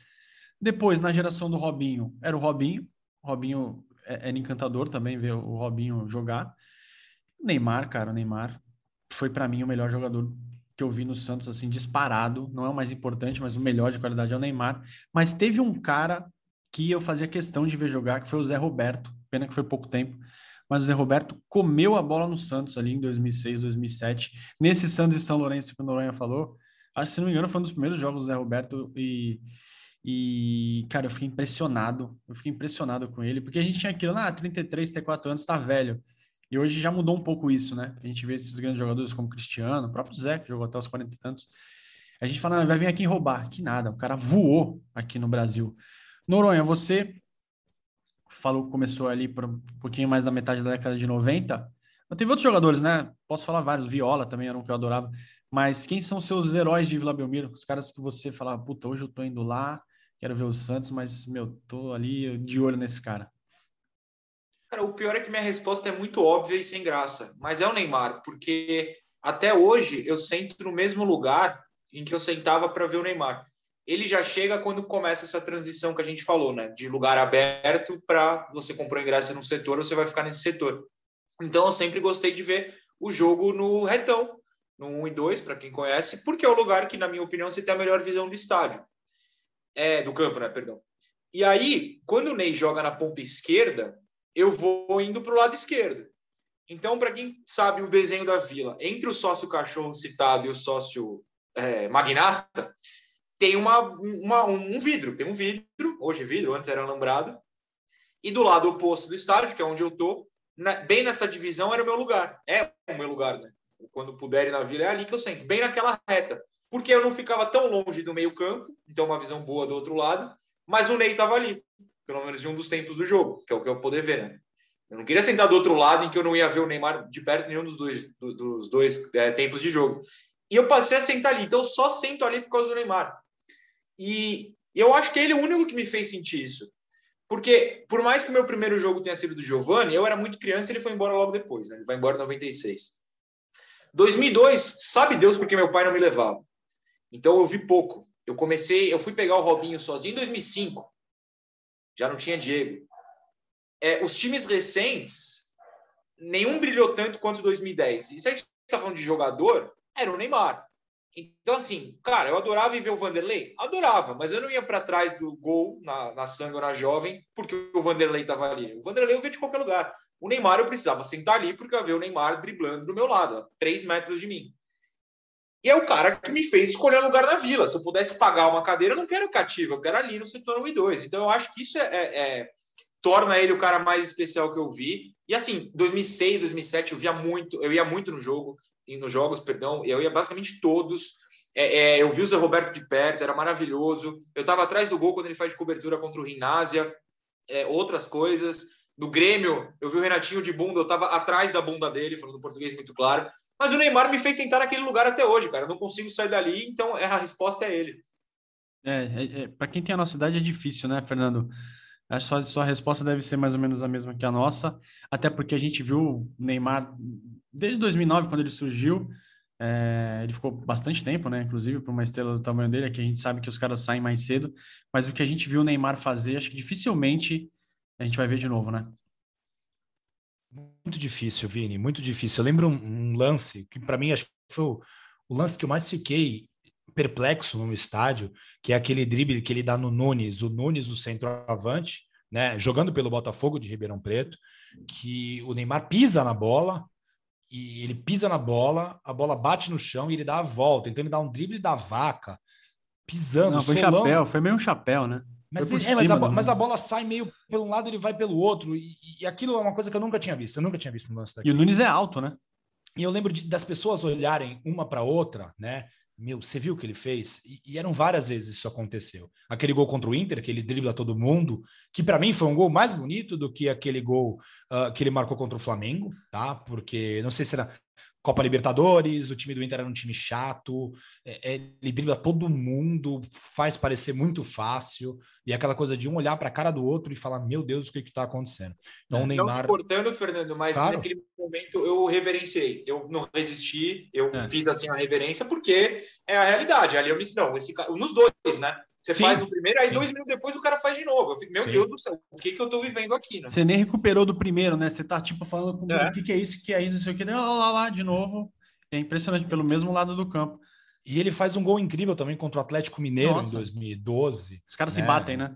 Depois, na geração do Robinho, era o Robinho. O Robinho é, era encantador também ver o Robinho jogar. Neymar, cara, o Neymar foi para mim o melhor jogador que eu vi no Santos, assim, disparado. Não é o mais importante, mas o melhor de qualidade é o Neymar. Mas teve um cara que eu fazia questão de ver jogar, que foi o Zé Roberto. Pena que foi pouco tempo. Mas o Zé Roberto comeu a bola no Santos ali em 2006, 2007. Nesse Santos e São Lourenço que o Noronha falou. Acho que, se não me engano, foi um dos primeiros jogos do Zé Roberto. E, e cara, eu fiquei impressionado. Eu fiquei impressionado com ele. Porque a gente tinha aquilo, ah, 33, 34 anos, tá velho. E hoje já mudou um pouco isso, né? A gente vê esses grandes jogadores como Cristiano, o próprio Zé, que jogou até os 40 e tantos. A gente fala, ah, vai vir aqui roubar. Que nada, o cara voou aqui no Brasil. Noronha, você falou começou ali por um pouquinho mais da metade da década de 90. Mas teve outros jogadores, né? Posso falar vários. Viola também era um que eu adorava. Mas quem são seus heróis de Vila Belmiro? Os caras que você falava, puta, hoje eu tô indo lá, quero ver o Santos, mas, meu, tô ali de olho nesse cara. Cara, o pior é que minha resposta é muito óbvia e sem graça, mas é o Neymar, porque até hoje eu sento no mesmo lugar em que eu sentava para ver o Neymar. Ele já chega quando começa essa transição que a gente falou, né? De lugar aberto para você comprar ingresso num setor, você vai ficar nesse setor. Então eu sempre gostei de ver o jogo no retão, no 1 e 2, para quem conhece, porque é o lugar que, na minha opinião, você tem a melhor visão do estádio. É, do campo, né? Perdão. E aí, quando o Ney joga na ponta esquerda, eu vou indo para o lado esquerdo. Então, para quem sabe o desenho da vila, entre o sócio cachorro citado e o sócio é, magnata, tem uma, uma, um vidro. Tem um vidro, hoje vidro, antes era alambrado. E do lado oposto do estádio, que é onde eu tô, na, bem nessa divisão era o meu lugar. É o meu lugar, né? quando puder ir na vila, é ali que eu sento, bem naquela reta. Porque eu não ficava tão longe do meio-campo, então uma visão boa do outro lado, mas o Ney estava ali, pelo menos em um dos tempos do jogo, que é o que eu poder ver, né? Eu não queria sentar do outro lado em que eu não ia ver o Neymar de perto nenhum dos dois, do, dos dois é, tempos de jogo. E eu passei a sentar ali, então eu só sento ali por causa do Neymar. E eu acho que ele é o único que me fez sentir isso. Porque, por mais que o meu primeiro jogo tenha sido do Giovanni, eu era muito criança e ele foi embora logo depois, né? Ele vai embora em 96. 2002, sabe Deus porque meu pai não me levava. Então eu vi pouco. Eu comecei, eu fui pegar o Robinho sozinho em 2005. Já não tinha Diego. É, os times recentes, nenhum brilhou tanto quanto 2010. E se a gente está falando de jogador, era o Neymar. Então, assim, cara, eu adorava ver o Vanderlei? Adorava, mas eu não ia para trás do gol na, na sangue ou na jovem porque o Vanderlei estava ali. O Vanderlei eu via de qualquer lugar. O Neymar eu precisava sentar ali porque eu ia ver o Neymar driblando do meu lado, a três metros de mim. E é o cara que me fez escolher lugar na vila. Se eu pudesse pagar uma cadeira, eu não quero cativa, eu quero ali no setor 1 e 2. Então eu acho que isso é, é, é, torna ele o cara mais especial que eu vi. E assim, 2006, 2007 eu via muito, eu ia muito no jogo, nos jogos, perdão, eu ia basicamente todos. É, é, eu vi o Zé Roberto de perto, era maravilhoso. Eu estava atrás do gol quando ele faz de cobertura contra o Rinásia, é, outras coisas. No Grêmio, eu vi o Renatinho de bunda, eu estava atrás da bunda dele, falando português muito claro. Mas o Neymar me fez sentar naquele lugar até hoje, cara. Eu não consigo sair dali, então a resposta é ele. É, é, é para quem tem a nossa idade é difícil, né, Fernando? Que sua, sua resposta deve ser mais ou menos a mesma que a nossa, até porque a gente viu o Neymar desde 2009, quando ele surgiu, é, ele ficou bastante tempo, né? Inclusive, para uma estrela do tamanho dele, que a gente sabe que os caras saem mais cedo, mas o que a gente viu o Neymar fazer, acho que dificilmente a gente vai ver de novo, né? Muito difícil, Vini, muito difícil. Eu lembro um, um lance que, para mim, acho que foi o, o, lance que eu mais fiquei perplexo no estádio, que é aquele drible que ele dá no Nunes, o Nunes, o centroavante, né, jogando pelo Botafogo de Ribeirão Preto, que o Neymar pisa na bola, e ele pisa na bola, a bola bate no chão e ele dá a volta. Então ele dá um drible da vaca, pisando. Não, foi solão. chapéu, foi meio um chapéu, né? Mas, ele, é, mas, a, mas, a, bola sai meio pelo um lado, ele vai pelo outro. E, e, aquilo é uma coisa que eu nunca tinha visto. Eu nunca tinha visto no lance daqui. E o Nunes é alto, né? E eu lembro de, das pessoas olharem uma para outra, né? Meu, você viu o que ele fez? E, e, eram várias vezes isso aconteceu. Aquele gol contra o Inter, que ele dribla todo mundo, que para mim foi um gol mais bonito do que aquele gol uh, que ele marcou contra o Flamengo, tá? Porque não sei se era Copa Libertadores, o time do Inter era um time chato, é, é, ele dribla todo mundo, faz parecer muito fácil, e é aquela coisa de um olhar para a cara do outro e falar, meu Deus, o que está acontecendo? Então, o Neymar... Não te cortando, Fernando, mas claro. naquele momento eu reverenciei, eu não resisti, eu é. fiz assim a reverência, porque é a realidade, ali eu me... Não, esse... nos dois, né? Você sim, faz no primeiro, aí sim. dois minutos depois o cara faz de novo. Eu fico, meu sim. Deus do céu, o que, que eu tô vivendo aqui, né? Você nem recuperou do primeiro, né? Você tá tipo falando com é. o que, que é isso, o que é isso, isso aqui, lá, lá, lá, de novo. É impressionante, pelo mesmo lado do campo. E ele faz um gol incrível também contra o Atlético Mineiro Nossa. em 2012. Os caras né? se batem, né?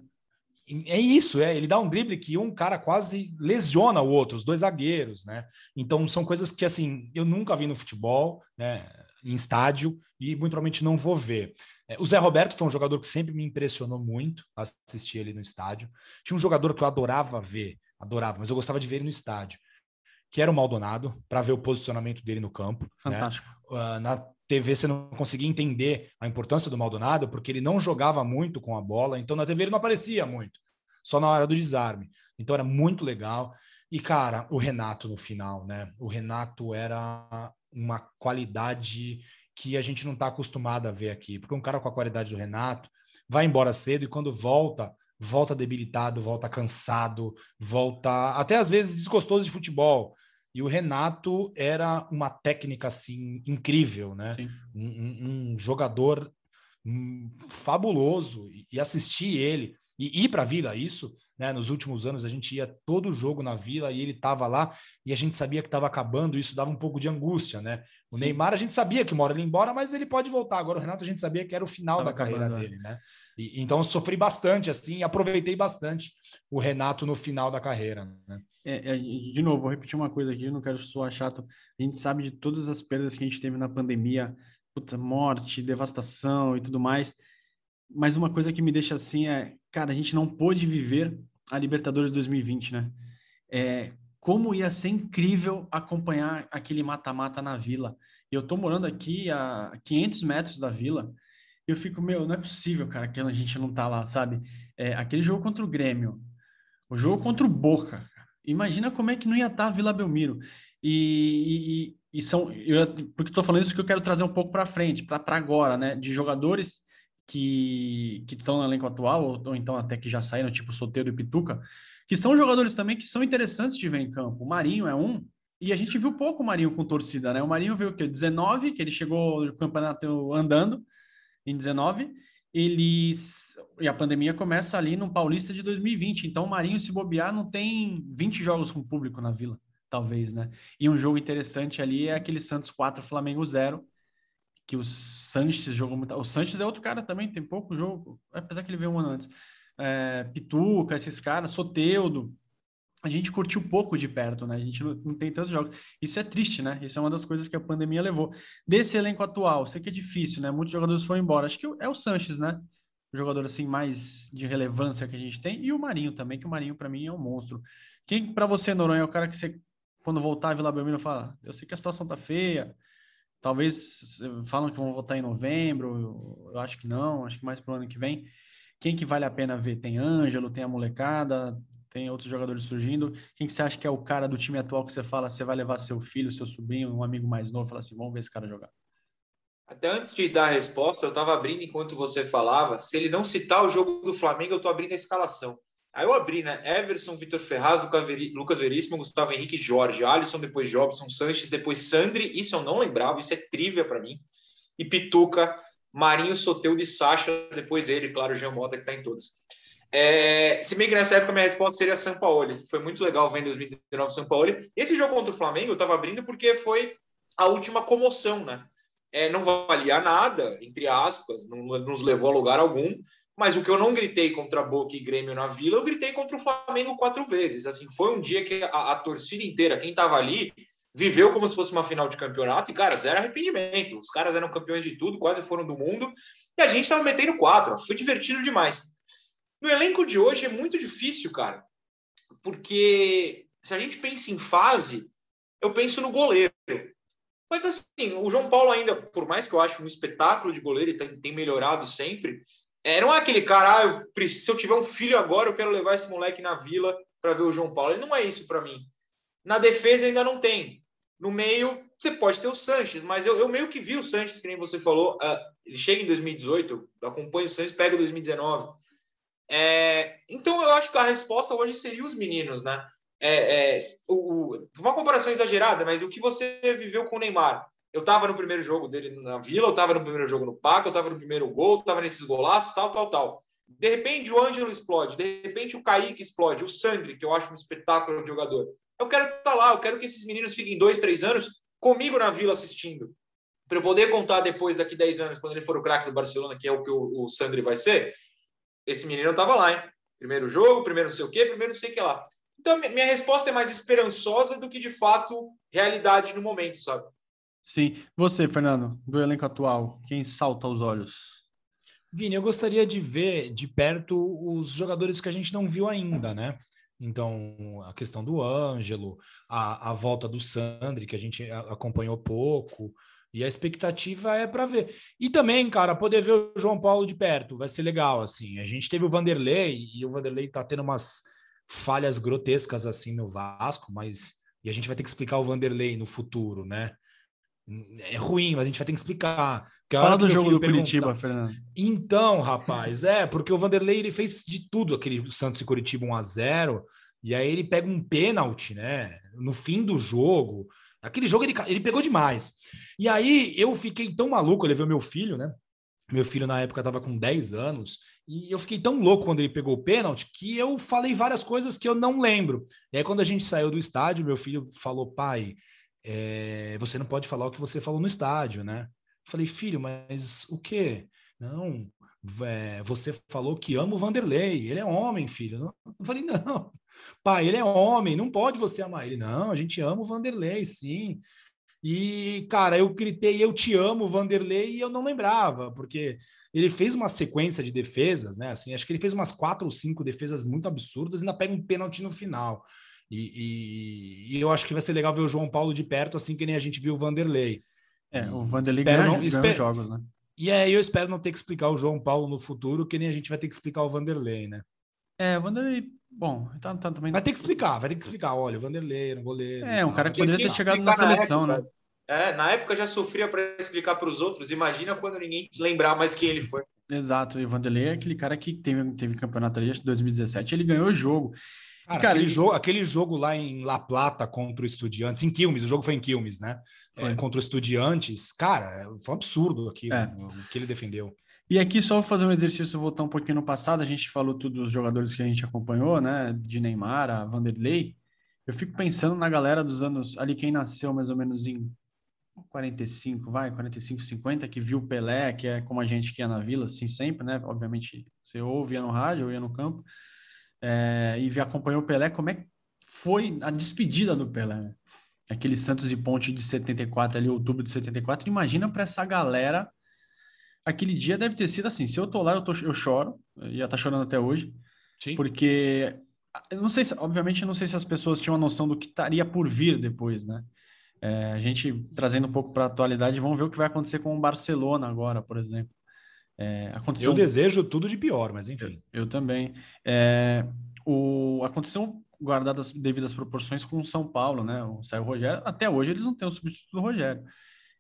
É isso, é. Ele dá um drible que um cara quase lesiona o outro, os dois zagueiros, né? Então são coisas que assim eu nunca vi no futebol, né? Em estádio e muito provavelmente não vou ver. É, o Zé Roberto foi um jogador que sempre me impressionou muito assistir ele no estádio. Tinha um jogador que eu adorava ver, adorava, mas eu gostava de ver ele no estádio, que era o Maldonado, para ver o posicionamento dele no campo. Né? Fantástico. Né? Uh, na TV você não conseguia entender a importância do Maldonado, porque ele não jogava muito com a bola, então na TV ele não aparecia muito. só na hora do desarme. Então era muito legal. E, cara, o Renato no final, né? O Renato era uma qualidade que a gente não está acostumado a ver aqui. Porque um cara com a qualidade do Renato vai embora cedo e quando volta, volta debilitado, volta cansado, volta até às vezes desgostoso de futebol. E o Renato era uma técnica assim incrível, né? Um, um, um, jogador hum, fabuloso e assistir ele e ir para a Vila, isso, né? Nos últimos anos a gente ia todo jogo na Vila e ele estava lá e a gente sabia que estava acabando, isso dava um pouco de angústia, né? O Sim. Neymar a gente sabia que mora ele embora, mas ele pode voltar. Agora o Renato a gente sabia que era o final tava da carreira acabando, é. dele, né? E, então eu sofri bastante assim, aproveitei bastante o Renato no final da carreira, né? É, é, de novo, vou repetir uma coisa aqui, não quero soar chato. A gente sabe de todas as perdas que a gente teve na pandemia, puta, morte, devastação e tudo mais. Mas uma coisa que me deixa assim é, cara, a gente não pôde viver a Libertadores 2020, né? É, como ia ser incrível acompanhar aquele mata-mata na Vila. Eu tô morando aqui a 500 metros da Vila. Eu fico, meu, não é possível, cara, que a gente não tá lá, sabe? É, aquele jogo contra o Grêmio, o jogo contra o Boca. Imagina como é que não ia estar tá a Vila Belmiro. E, e, e são, eu, porque estou falando isso que eu quero trazer um pouco para frente, para agora, né? De jogadores que, que estão no elenco atual, ou, ou, então até que já saíram, tipo Soteiro e Pituca, que são jogadores também que são interessantes de ver em campo. O Marinho é um, e a gente viu pouco o Marinho com torcida, né? O Marinho o quê? 19, que ele chegou no campeonato andando em 19, eles e a pandemia começa ali no Paulista de 2020. Então o Marinho se bobear não tem 20 jogos com público na Vila, talvez, né? E um jogo interessante ali é aquele Santos 4 Flamengo 0, que o Sanches jogou muito. O Sanches é outro cara também, tem pouco jogo, apesar que ele veio um ano antes. É, Pituca, esses caras, Soteudo. A gente curtiu pouco de perto, né? A gente não, não, tem tantos jogos. Isso é triste, né? Isso é uma das coisas que a pandemia levou. Desse elenco atual, sei que é difícil, né? Muitos jogadores foram embora. Acho que é o Sanches, né? O jogador assim mais de relevância que a gente tem. E o Marinho também, que o Marinho para mim é um monstro. Quem para você, Noronha, é o cara que você, quando voltar a Vila Belmiro, fala: Eu sei que a situação tá feia, Talvez falam que vão votar em novembro, eu acho que não, acho que mais para o ano que vem. Quem que vale a pena ver? Tem Ângelo, tem a molecada, tem outros jogadores surgindo. Quem que você acha que é o cara do time atual que você fala, você vai levar seu filho, seu sobrinho, um amigo mais novo, falar assim, vamos ver esse cara jogar? Até antes de dar a resposta, eu estava abrindo enquanto você falava. Se ele não citar o jogo do Flamengo, eu estou abrindo a escalação. Aí eu abri, né? Everson, Vitor Ferraz, Lucas Veríssimo, Gustavo Henrique, Jorge, Alisson, depois Jobson, Sanches, depois Sandri. Isso eu não lembrava, isso é trívia para mim. E Pituca, Marinho, Soteudo e Sacha, depois ele, claro, o Mota, que está em todos. É, se bem que nessa época minha resposta seria Sampaoli. Foi muito legal ver em 2019 Sampaoli. Esse jogo contra o Flamengo eu estava abrindo porque foi a última comoção, né? É, não valia nada, entre aspas, não nos levou a lugar algum, mas o que eu não gritei contra Boca e Grêmio na Vila, eu gritei contra o Flamengo quatro vezes. Assim, foi um dia que a, a torcida inteira, quem estava ali, viveu como se fosse uma final de campeonato e, cara, zero arrependimento. Os caras eram campeões de tudo, quase foram do mundo, e a gente estava metendo quatro. Foi divertido demais. No elenco de hoje é muito difícil, cara, porque se a gente pensa em fase, eu penso no goleiro. Mas assim, o João Paulo ainda, por mais que eu ache um espetáculo de goleiro e tem, tem melhorado sempre, é, não é aquele cara, ah, eu, se eu tiver um filho agora, eu quero levar esse moleque na vila para ver o João Paulo. Ele não é isso para mim. Na defesa ainda não tem. No meio, você pode ter o Sanches, mas eu, eu meio que vi o Sanches, que nem você falou. Uh, ele chega em 2018, acompanha o Sanches, pega 2019. É, então eu acho que a resposta hoje seria os meninos, né? É, é, o, uma comparação exagerada, mas o que você viveu com o Neymar? Eu estava no primeiro jogo dele na Vila, eu estava no primeiro jogo no Paco, eu estava no primeiro gol, estava nesses golaços, tal, tal, tal. De repente o Ângelo explode, de repente o Kaique explode, o Sandri, que eu acho um espetáculo de jogador. Eu quero estar lá, eu quero que esses meninos fiquem dois, três anos comigo na Vila assistindo. Para eu poder contar depois, daqui 10 anos, quando ele for o craque do Barcelona, que é o que o, o Sandri vai ser, esse menino estava lá, hein? Primeiro jogo, primeiro não sei o quê, primeiro não sei o que lá. Então, minha resposta é mais esperançosa do que, de fato, realidade no momento, sabe? Sim. Você, Fernando, do elenco atual, quem salta aos olhos? Vini, eu gostaria de ver de perto os jogadores que a gente não viu ainda, né? Então, a questão do Ângelo, a, a volta do Sandri, que a gente acompanhou pouco, E a expectativa é para ver. E também, cara, poder ver o João Paulo de perto vai ser legal, assim. A gente teve o Vanderlei e o Vanderlei tá tendo umas falhas grotescas assim no Vasco, mas e a gente vai ter que explicar o Vanderlei no futuro, né? É ruim, mas a gente vai ter que explicar. Fala do jogo do Curitiba, Fernando. Então, rapaz, é, porque o Vanderlei ele fez de tudo aquele Santos e Curitiba 1 a 0 e aí ele pega um pênalti, né? No fim do jogo. Aquele jogo ele, ele pegou demais. E aí eu fiquei tão maluco, eu levei o meu filho, né? Meu filho na época estava com 10 anos, e eu fiquei tão louco quando ele pegou o pênalti que eu falei várias coisas que eu não lembro. E aí, quando a gente saiu do estádio, meu filho falou: pai, é, você não pode falar o que você falou no estádio, né? Falei, filho, mas o quê? Não, é, você falou que ama o Vanderlei, ele é homem, filho. Eu falei, não, pai, ele é homem, não pode você amar ele. Não, a gente ama o Vanderlei, sim. E, cara, eu gritei, eu te amo, Vanderlei, e eu não lembrava, porque ele fez uma sequência de defesas, né? Assim, acho que ele fez umas quatro ou cinco defesas muito absurdas e ainda pega um pênalti no final. E, e, e, eu acho que vai ser legal ver o João Paulo de perto, assim que nem a gente viu o Vanderlei. É, o Vanderlei ganha, não, espero, jogos, né? E é, eu espero não ter que explicar o João Paulo no futuro, que nem a gente vai ter que explicar o Vanderlei, né? É, o Vanderlei, bom, tá, tá também. Vai ter que explicar, vai ter que explicar. Olha, o Vanderlei, o goleiro. É, um cara que poderia ter chegado na seleção, na né? É, na época já sofria para explicar para os outros. Imagina quando ninguém lembrar mais quem ele foi. Exato, e o Vanderlei é aquele cara que teve, teve campeonato ali, acho que 2017, ele ganhou o jogo. Cara, cara aquele, ele... jogo, aquele jogo lá em La Plata contra o Estudiantes, em Quilmes, o jogo foi em Quilmes, né? É, contra o Estudiantes, cara, foi um absurdo aquilo, é. o que ele defendeu. E aqui, só vou fazer um exercício, voltar um pouquinho no passado, a gente falou tudo dos jogadores que a gente acompanhou, né? De Neymar, a Vanderlei. Eu fico pensando na galera dos anos, ali quem nasceu mais ou menos em 45, vai, 45, 50, que viu o Pelé, que é como a gente que ia na vila, assim, sempre, né? Obviamente, você ouve, ia no rádio, ou ia no campo, é, e acompanhou o Pelé, como é que foi a despedida do Pelé, né? Aquele Santos e Ponte de 74, ali, outubro de 74, imagina para essa galera, aquele dia deve ter sido assim, se eu tô lá, eu, tô, eu choro, já tá chorando até hoje, Sim. porque, eu não sei, se, obviamente, eu não sei se as pessoas tinham a noção do que estaria por vir depois, né? É, a gente trazendo um pouco para a atualidade, vamos ver o que vai acontecer com o Barcelona agora, por exemplo. É, aconteceu... Eu desejo tudo de pior, mas enfim. Eu, eu também. É, o, aconteceu guardadas as devidas proporções com o São Paulo, né? O saiu o Rogério. Até hoje eles não têm o substituto do Rogério.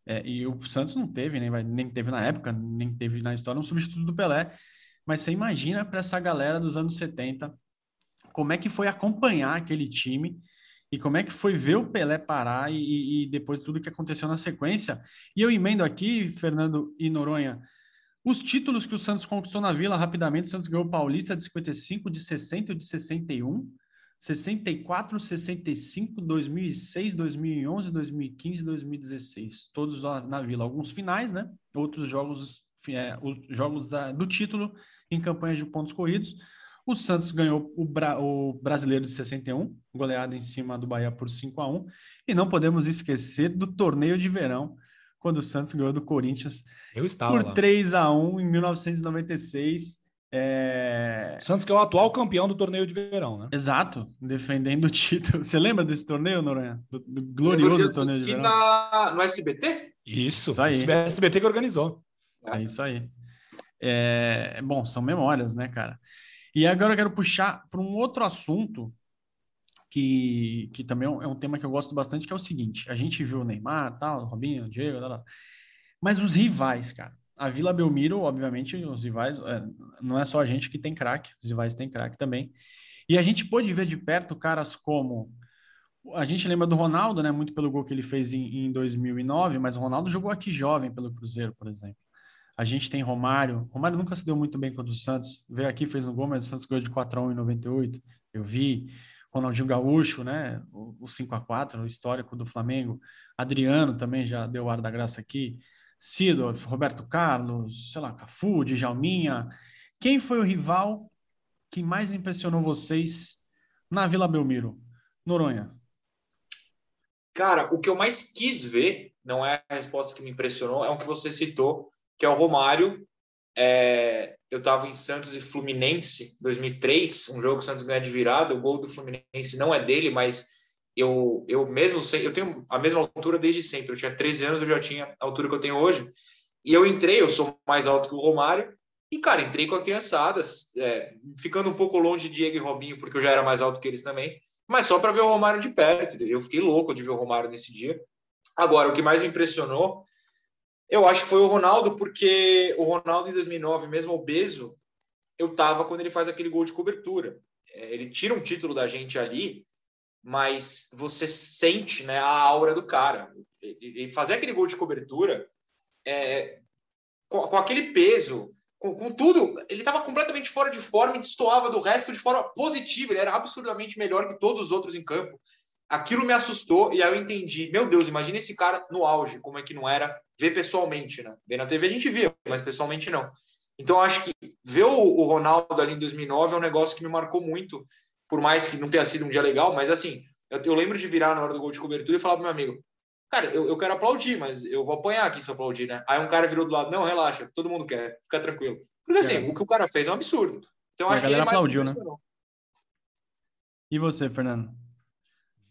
É, e o Santos não teve, nem, vai, nem teve na época, nem teve na história um substituto do Pelé. Mas você imagina para essa galera dos anos 70 como é que foi acompanhar aquele time e como é que foi ver o Pelé parar e, e depois tudo que aconteceu na sequência. E eu emendo aqui, Fernando e Noronha, os títulos que o Santos conquistou na Vila rapidamente. O Santos ganhou o Paulista de 55, de 60 e de 61. 64, 65, 2006, 2011, 2015, 2016. Todos na Vila. Alguns finais, né? Outros jogos, é, os jogos da, do título em campanhas de pontos corridos. O Santos ganhou o, Bra o Brasileiro de 61, goleada em cima do Bahia por 5 a 1 E não podemos esquecer do torneio de verão, quando o Santos ganhou do Corinthians por lá. 3 a 1 em 1996. É... Santos que é o atual campeão do torneio de verão, né? Exato, defendendo o título. Você lembra desse torneio, Noronha? Do, do glorioso torneio de verão? Na... No SBT? Isso, isso aí. SBT que organizou. É isso aí. É... Bom, são memórias, né, cara? E agora eu quero puxar para um outro assunto que, que também é um tema que eu gosto bastante, que é o seguinte: a gente viu o Neymar, tal, o Robinho, o Diego, tal, tal, mas os rivais, cara. A Vila Belmiro, obviamente, os rivais, é, não é só a gente que tem craque, os rivais têm craque também. E a gente pôde ver de perto caras como. A gente lembra do Ronaldo, né? Muito pelo gol que ele fez em, em 2009, mas o Ronaldo jogou aqui jovem pelo Cruzeiro, por exemplo. A gente tem Romário. Romário nunca se deu muito bem contra o Santos. Veio aqui, fez um gol, mas o Santos ganhou de 4 a 1 em 98. Eu vi. Ronaldinho Gaúcho, né? O, 5 a 4 o histórico do Flamengo. Adriano também já deu ar da graça aqui. Cido, Roberto Carlos, sei lá, Cafu, Djalminha. Quem foi o rival que mais impressionou vocês na Vila Belmiro? Noronha. Cara, o que eu mais quis ver, não é a resposta que me impressionou, é o que você citou, que é o Romário. É, eu estava em Santos e Fluminense 2003, um jogo que o Santos ganha de virada. O gol do Fluminense não é dele, mas eu, eu mesmo sei, eu tenho a mesma altura desde sempre. Eu tinha 13 anos, eu já tinha a altura que eu tenho hoje. E eu entrei, eu sou mais alto que o Romário, e, cara, entrei com a criançada, é, ficando um pouco longe de Diego e Robinho, porque eu já era mais alto que eles também, mas só para ver o Romário de perto. Eu fiquei louco de ver o Romário nesse dia. Agora, o que mais me impressionou, eu acho que foi o Ronaldo, porque o Ronaldo em 2009, mesmo obeso, eu tava quando ele faz aquele gol de cobertura. É, ele tira um título da gente ali, mas você sente né, a aura do cara. E fazer aquele gol de cobertura é, com, com, aquele peso, com, com tudo, ele estava completamente fora de forma e destoava do resto de forma positiva. Ele era absurdamente melhor que todos os outros em campo. Aquilo me assustou e aí eu entendi. Meu Deus, imagina esse cara no auge, como é que não era ver pessoalmente, né? Ver na TV a gente via, mas pessoalmente não. Então acho que ver o Ronaldo ali em 2009 é um negócio que me marcou muito por mais que não tenha sido um dia legal, mas assim, eu, eu lembro de virar na hora do gol de cobertura e falar pro meu amigo, cara, eu, eu quero aplaudir, mas eu vou apanhar aqui se eu aplaudir, né? Aí um cara virou do lado, não, relaxa, todo mundo quer, fica tranquilo. Porque assim, é. o que o cara fez é um absurdo. Então acho que ele aplaudiu, né? E você, Fernando?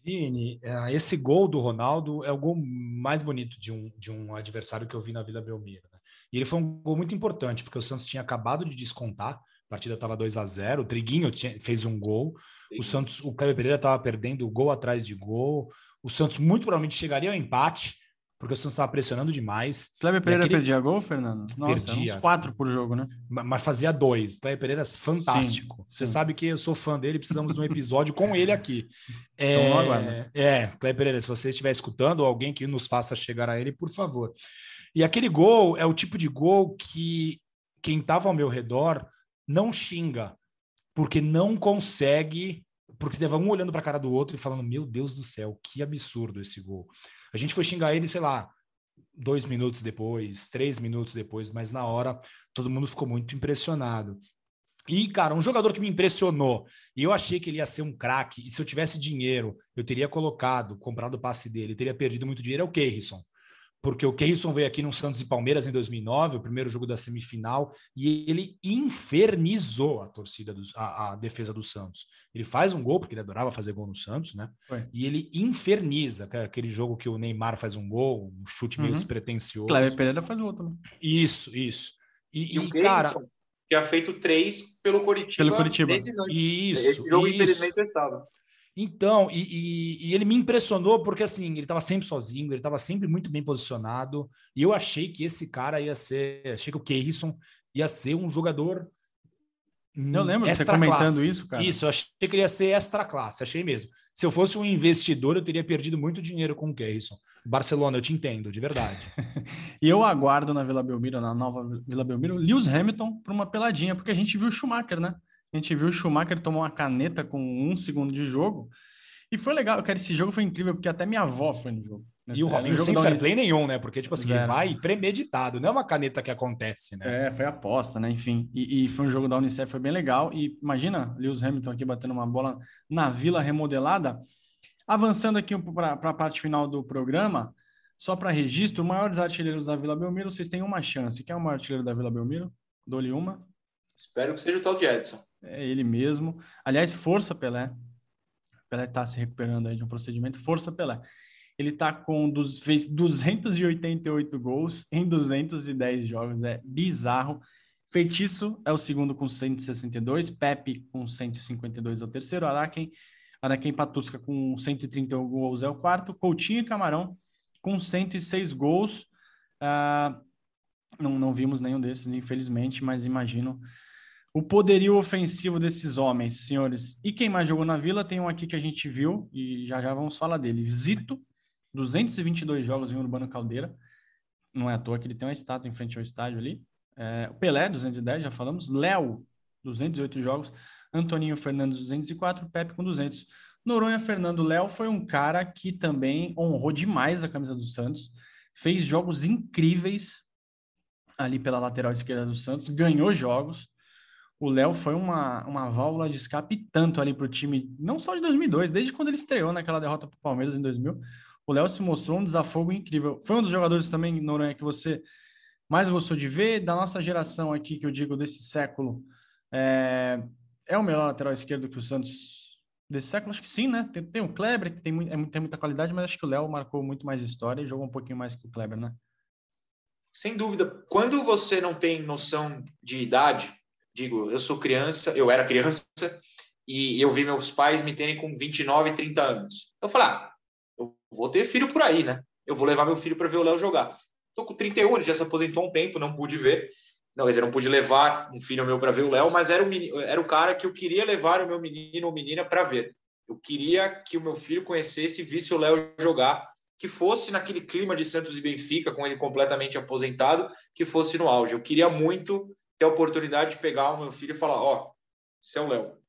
Vini, é, esse gol do Ronaldo é o gol mais bonito de um, de um adversário que eu vi na Vila Belmiro. Né? E ele foi um gol muito importante, porque o Santos tinha acabado de descontar, a partida estava 2 a 0 o Triguinho tinha, fez um gol, Sim. o Santos, o Cleber Pereira estava perdendo gol atrás de gol, o Santos muito provavelmente chegaria ao empate, porque o Santos estava pressionando demais. Kleber Pereira aquele... perdia gol, Fernando? Nossa, perdia. uns quatro por jogo, né? Mas fazia dois. Kleber Pereira é fantástico. Sim, Você sim. sabe que eu sou fã dele, precisamos de um episódio com ele aqui. Então, é, é, Kleber Pereira, se você estiver escutando, alguém que nos faça chegar a ele, por favor. E aquele gol é o tipo de gol que quem estava ao meu redor não xinga, porque não consegue, porque teve um olhando para a cara do outro e falando: Meu Deus do céu, que absurdo esse gol. A gente foi xingar ele, sei lá, dois minutos depois, três minutos depois, mas na hora todo mundo ficou muito impressionado. E, cara, um jogador que me impressionou, e eu achei que ele ia ser um craque, e se eu tivesse dinheiro, eu teria colocado, comprado o passe dele, teria perdido muito dinheiro, é o Keirson porque o Keirson veio aqui no Santos e Palmeiras em 2009, o primeiro jogo da semifinal, e ele infernizou a torcida, do, a, a, defesa do Santos. Ele faz um gol, porque ele adorava fazer gol no Santos, né? Foi. E ele inferniza, é aquele jogo que o Neymar faz um gol, um chute meio uhum. despretensioso. Cleber Pereira faz outro, né? Isso, isso. E, e, e cara... Tinha feito três pelo Coritiba. Pelo Coritiba. Isso, Esse jogo, isso. infelizmente, eu estava. Então, e, e, e, ele me impressionou porque assim, ele estava sempre sozinho, ele estava sempre muito bem posicionado, e eu achei que esse cara ia ser, achei que o Keirson ia ser um jogador eu lembro de você comentando classe. isso, cara. Isso, eu achei que ele ia ser extra classe, achei mesmo. Se eu fosse um investidor, eu teria perdido muito dinheiro com o Keirson. Barcelona, eu te entendo, de verdade. e eu aguardo na Vila Belmiro, na nova Vila Belmiro, Lewis Hamilton para uma peladinha, porque a gente viu o Schumacher, né? A gente viu o Schumacher tomar uma caneta com um segundo de jogo. E foi legal, cara, esse jogo foi incrível, porque até minha avó foi no jogo. E o Robinho sem fair play nenhum, né? Porque, tipo assim, Zero. ele vai premeditado, não é uma caneta que acontece, né? É, foi aposta, né? Enfim. E, e, foi um jogo da Unicef, foi bem legal. E imagina Lewis Hamilton aqui batendo uma bola na vila remodelada. Avançando aqui para a parte final do programa, só para registro, maiores artilheiros da Vila Belmiro, vocês têm uma chance. Quem é o maior artilheiro da Vila Belmiro? Dou-lhe uma. Espero que seja o tal de Edson. É ele mesmo. Aliás, força Pelé. Pelé está se recuperando aí de um procedimento. Força Pelé. Ele tá com fez 288 gols em 210 jogos. É bizarro. Feitiço é o segundo com 162. Pepe com 152 é o terceiro. Araquém, Araquém Patusca com 131 gols é o quarto. Coutinho e Camarão com 106 gols. Uh, não, não vimos nenhum desses, infelizmente, mas imagino o poderio ofensivo desses homens, senhores. E quem mais jogou na Vila? Tem um aqui que a gente viu e já já vamos falar dele. Zito, 222 jogos em Urbano Caldeira. Não é à toa que ele tem uma estátua em frente ao estádio ali. É, Pelé, 210, já falamos. Léo, 208 jogos. Antoninho Fernandes, 204. Pepe com 200. Noronha Fernando Léo foi um cara que também honrou demais a camisa do Santos. Fez jogos incríveis ali pela lateral esquerda do Santos. Ganhou jogos o Léo foi uma, uma válvula de escape tanto ali para o time, não só de 2002, desde quando ele estreou naquela derrota para o Palmeiras em 2000. O Léo se mostrou um desafogo incrível. Foi um dos jogadores também, Noronha, que você mais gostou de ver, da nossa geração aqui, que eu digo desse século, é, é o melhor lateral esquerdo que o Santos desse século? Acho que sim, né? Tem, tem o Kleber, que tem, é, tem muita qualidade, mas acho que o Léo marcou muito mais história e jogou um pouquinho mais que o Kleber, né? Sem dúvida. Quando você não tem noção de idade, digo, eu sou criança, eu era criança, e eu vi meus pais me terem com 29, 30 anos. Eu falei, ah, eu vou ter filho por aí, né? Eu vou levar meu filho para ver o Léo jogar. Tô com 31, ele já se aposentou há um tempo, não pude ver. Não, quer dizer, não pude levar um filho meu para ver o Léo, mas era o, menino, era o cara que eu queria levar o meu menino ou menina para ver. Eu queria que o meu filho conhecesse e visse o Léo jogar, que fosse naquele clima de Santos e Benfica, com ele completamente aposentado, que fosse no auge. Eu queria muito ter a oportunidade de pegar o meu filho e falar: Ó, oh, o Léo.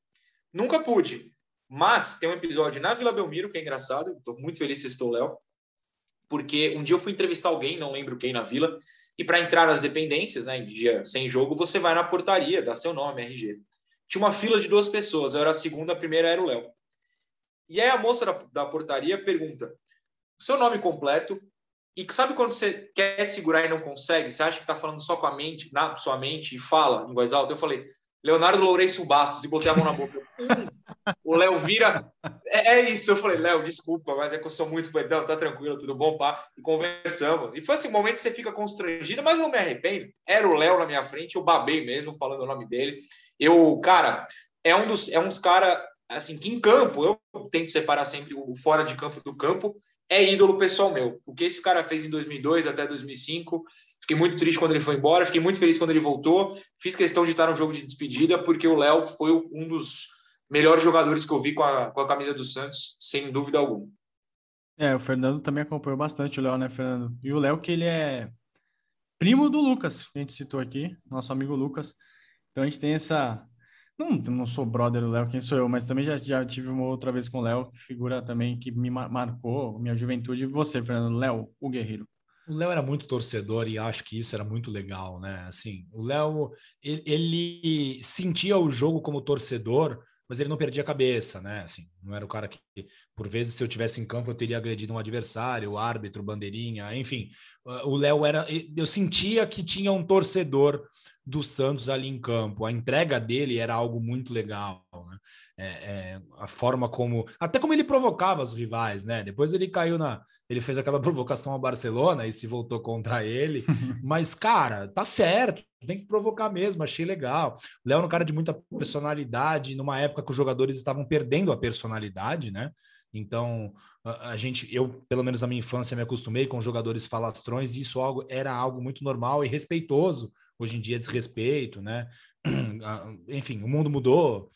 Nunca pude, mas tem um episódio na Vila Belmiro que é engraçado. Estou muito feliz que estou Léo, porque um dia eu fui entrevistar alguém, não lembro quem na Vila, e para entrar nas dependências, né, em dia sem jogo, você vai na portaria, dá seu nome, RG. Tinha uma fila de duas pessoas, eu era a segunda, a primeira era o Léo. E aí a moça da, da portaria pergunta: seu nome completo, e sabe quando você quer segurar e não consegue? Você acha que está falando só com a mente, na sua mente, e fala em voz alta? Eu falei, Leonardo Lourenço Bastos, e botei a mão na boca. o Léo vira. É, é, isso. Eu falei, Léo, desculpa, mas é que eu sou muito perdão, tá tranquilo, tudo bom, pá? E conversamos. E foi assim, um momento que você fica constrangido, mas eu me arrependo. Era o Léo na minha frente, eu babei mesmo, falando o nome dele. Eu, cara, é um dos. É uns cara, assim, que em campo, eu tento separar sempre o fora de campo do campo, é ídolo pessoal meu. O que esse cara fez em 2002 até 2005, fiquei muito triste quando ele foi embora, fiquei muito feliz quando ele voltou. Fiz questão de estar no jogo de despedida, porque o Léo foi um dos melhores jogadores que eu vi com a, com a camisa do Santos, sem dúvida alguma. É, o Fernando também acompanhou bastante o Léo, né, Fernando? E o Léo, que ele é primo do Lucas, que a gente citou aqui, nosso amigo Lucas. Então a gente tem essa. Não, não sou brother do Léo, quem sou eu, mas também já, já tive uma outra vez com o Léo, figura também que me marcou minha juventude. E você, Fernando, Léo, o guerreiro. O Léo era muito torcedor e acho que isso era muito legal, né? Assim, o Léo, ele, ele sentia o jogo como torcedor, mas ele não perdia a cabeça, né? Assim, não era o cara que, por vezes, se eu tivesse em campo, eu teria agredido um adversário, árbitro, bandeirinha, enfim. O Léo era. Eu sentia que tinha um torcedor do Santos ali em campo. A entrega dele era algo muito legal, né? É, é, a forma como. Até como ele provocava os rivais, né? Depois ele caiu na. Ele fez aquela provocação ao Barcelona e se voltou contra ele. Mas, cara, tá certo tem que provocar mesmo, achei legal. O Léo é um cara de muita personalidade, numa época que os jogadores estavam perdendo a personalidade, né? Então, a, a gente, eu, pelo menos na minha infância, me acostumei com jogadores falastrões, e isso algo, era algo muito normal e respeitoso. Hoje em dia, desrespeito, né? Enfim, o mundo mudou,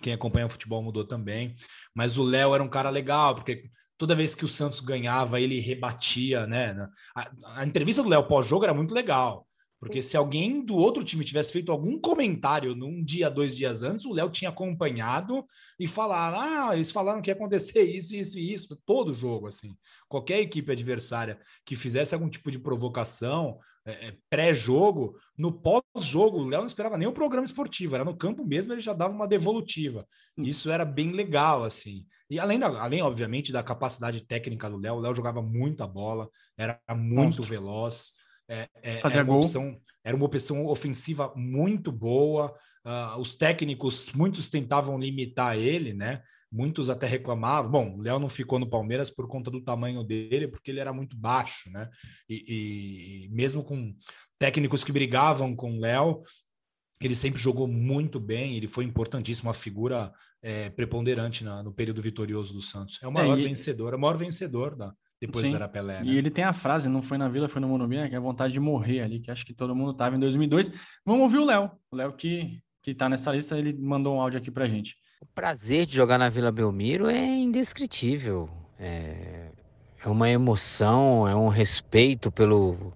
quem acompanha o futebol mudou também, mas o Léo era um cara legal, porque toda vez que o Santos ganhava, ele rebatia, né? A, a entrevista do Léo pós-jogo era muito legal. Porque se alguém do outro time tivesse feito algum comentário num dia, dois dias antes, o Léo tinha acompanhado e falar: ah, eles falaram que ia acontecer isso, isso e isso, todo jogo, assim. Qualquer equipe adversária que fizesse algum tipo de provocação é, é pré-jogo, no pós-jogo, o Léo não esperava nem o programa esportivo, era no campo mesmo, ele já dava uma devolutiva. Hum. Isso era bem legal, assim. E além, da, além obviamente, da capacidade técnica do Léo, o Léo jogava muita bola, era muito Monstro. veloz. É, é, Fazer era, uma opção, era uma opção ofensiva muito boa. Uh, os técnicos, muitos tentavam limitar ele, né? Muitos até reclamavam. Bom, o Léo não ficou no Palmeiras por conta do tamanho dele, porque ele era muito baixo, né? E, e mesmo com técnicos que brigavam com o Léo, ele sempre jogou muito bem, ele foi importantíssimo, uma figura é, preponderante na, no período vitorioso do Santos. É o maior é, e... vencedor, é o maior vencedor da, depois Sim. da Pelé. Né? E ele tem a frase, não foi na Vila, foi no Morumbi, né, que é a vontade de morrer ali, que acho que todo mundo tava em 2002. Vamos ouvir o Léo. O Léo que, que tá nessa lista, ele mandou um áudio aqui pra gente. O prazer de jogar na Vila Belmiro é indescritível. É, é uma emoção, é um respeito pelo,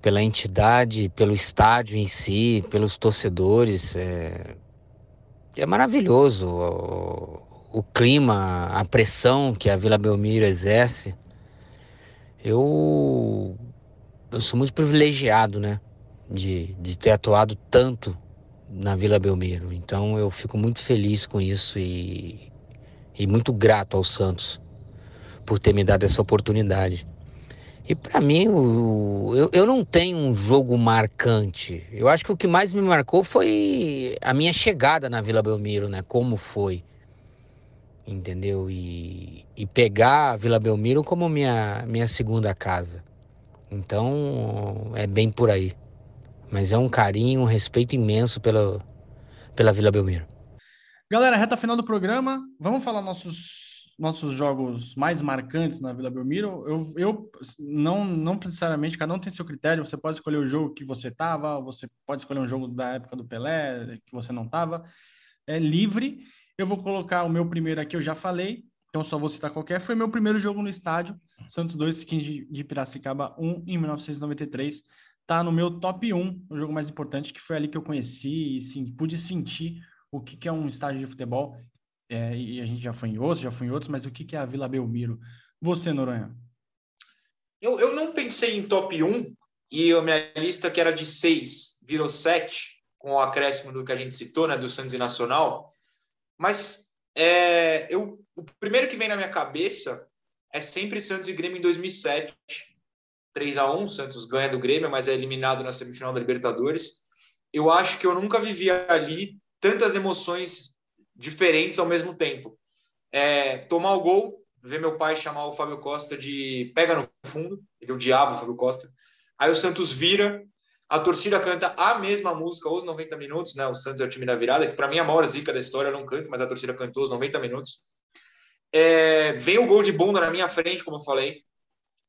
pela entidade, pelo estádio em si, pelos torcedores. É, é maravilhoso o clima, a pressão que a Vila Belmiro exerce, eu, eu sou muito privilegiado, né? De, de ter atuado tanto na Vila Belmiro. Então eu fico muito feliz com isso e, e muito grato ao Santos por ter me dado essa oportunidade. E para mim, o, eu, eu não tenho um jogo marcante. Eu acho que o que mais me marcou foi a minha chegada na Vila Belmiro, né? Como foi. Entendeu? E, e pegar a Vila Belmiro como minha, minha segunda casa. Então é bem por aí. Mas é um carinho, um respeito imenso pela, pela Vila Belmiro. Galera, reta final do programa. Vamos falar nossos, nossos jogos mais marcantes na Vila Belmiro. Eu, eu não, não necessariamente, cada um tem seu critério. Você pode escolher o jogo que você estava, você pode escolher um jogo da época do Pelé, que você não estava. É livre. Eu vou colocar o meu primeiro aqui, eu já falei, então só vou citar qualquer. Foi meu primeiro jogo no estádio, Santos 2, 15 de Piracicaba 1, em 1993. Tá no meu top 1, o jogo mais importante, que foi ali que eu conheci e sim, pude sentir o que, que é um estádio de futebol. É, e a gente já foi em outros, já foi em outros, mas o que, que é a Vila Belmiro? Você, Noronha? Eu, eu não pensei em top 1 e a minha lista, que era de 6, virou 7, com o acréscimo do que a gente citou, né, do Santos e Nacional. Mas é, eu, o primeiro que vem na minha cabeça é sempre Santos e Grêmio em 2007. 3 a 1 Santos ganha do Grêmio, mas é eliminado na semifinal da Libertadores. Eu acho que eu nunca vivi ali tantas emoções diferentes ao mesmo tempo. É, tomar o gol, ver meu pai chamar o Fábio Costa de pega no fundo, ele odiava o Fábio Costa. Aí o Santos vira, a torcida canta a mesma música os 90 minutos, né? O Santos é o time da virada, que para mim é a maior zica da história, eu não canto, mas a torcida cantou os 90 minutos. É, vem o gol de bunda na minha frente, como eu falei.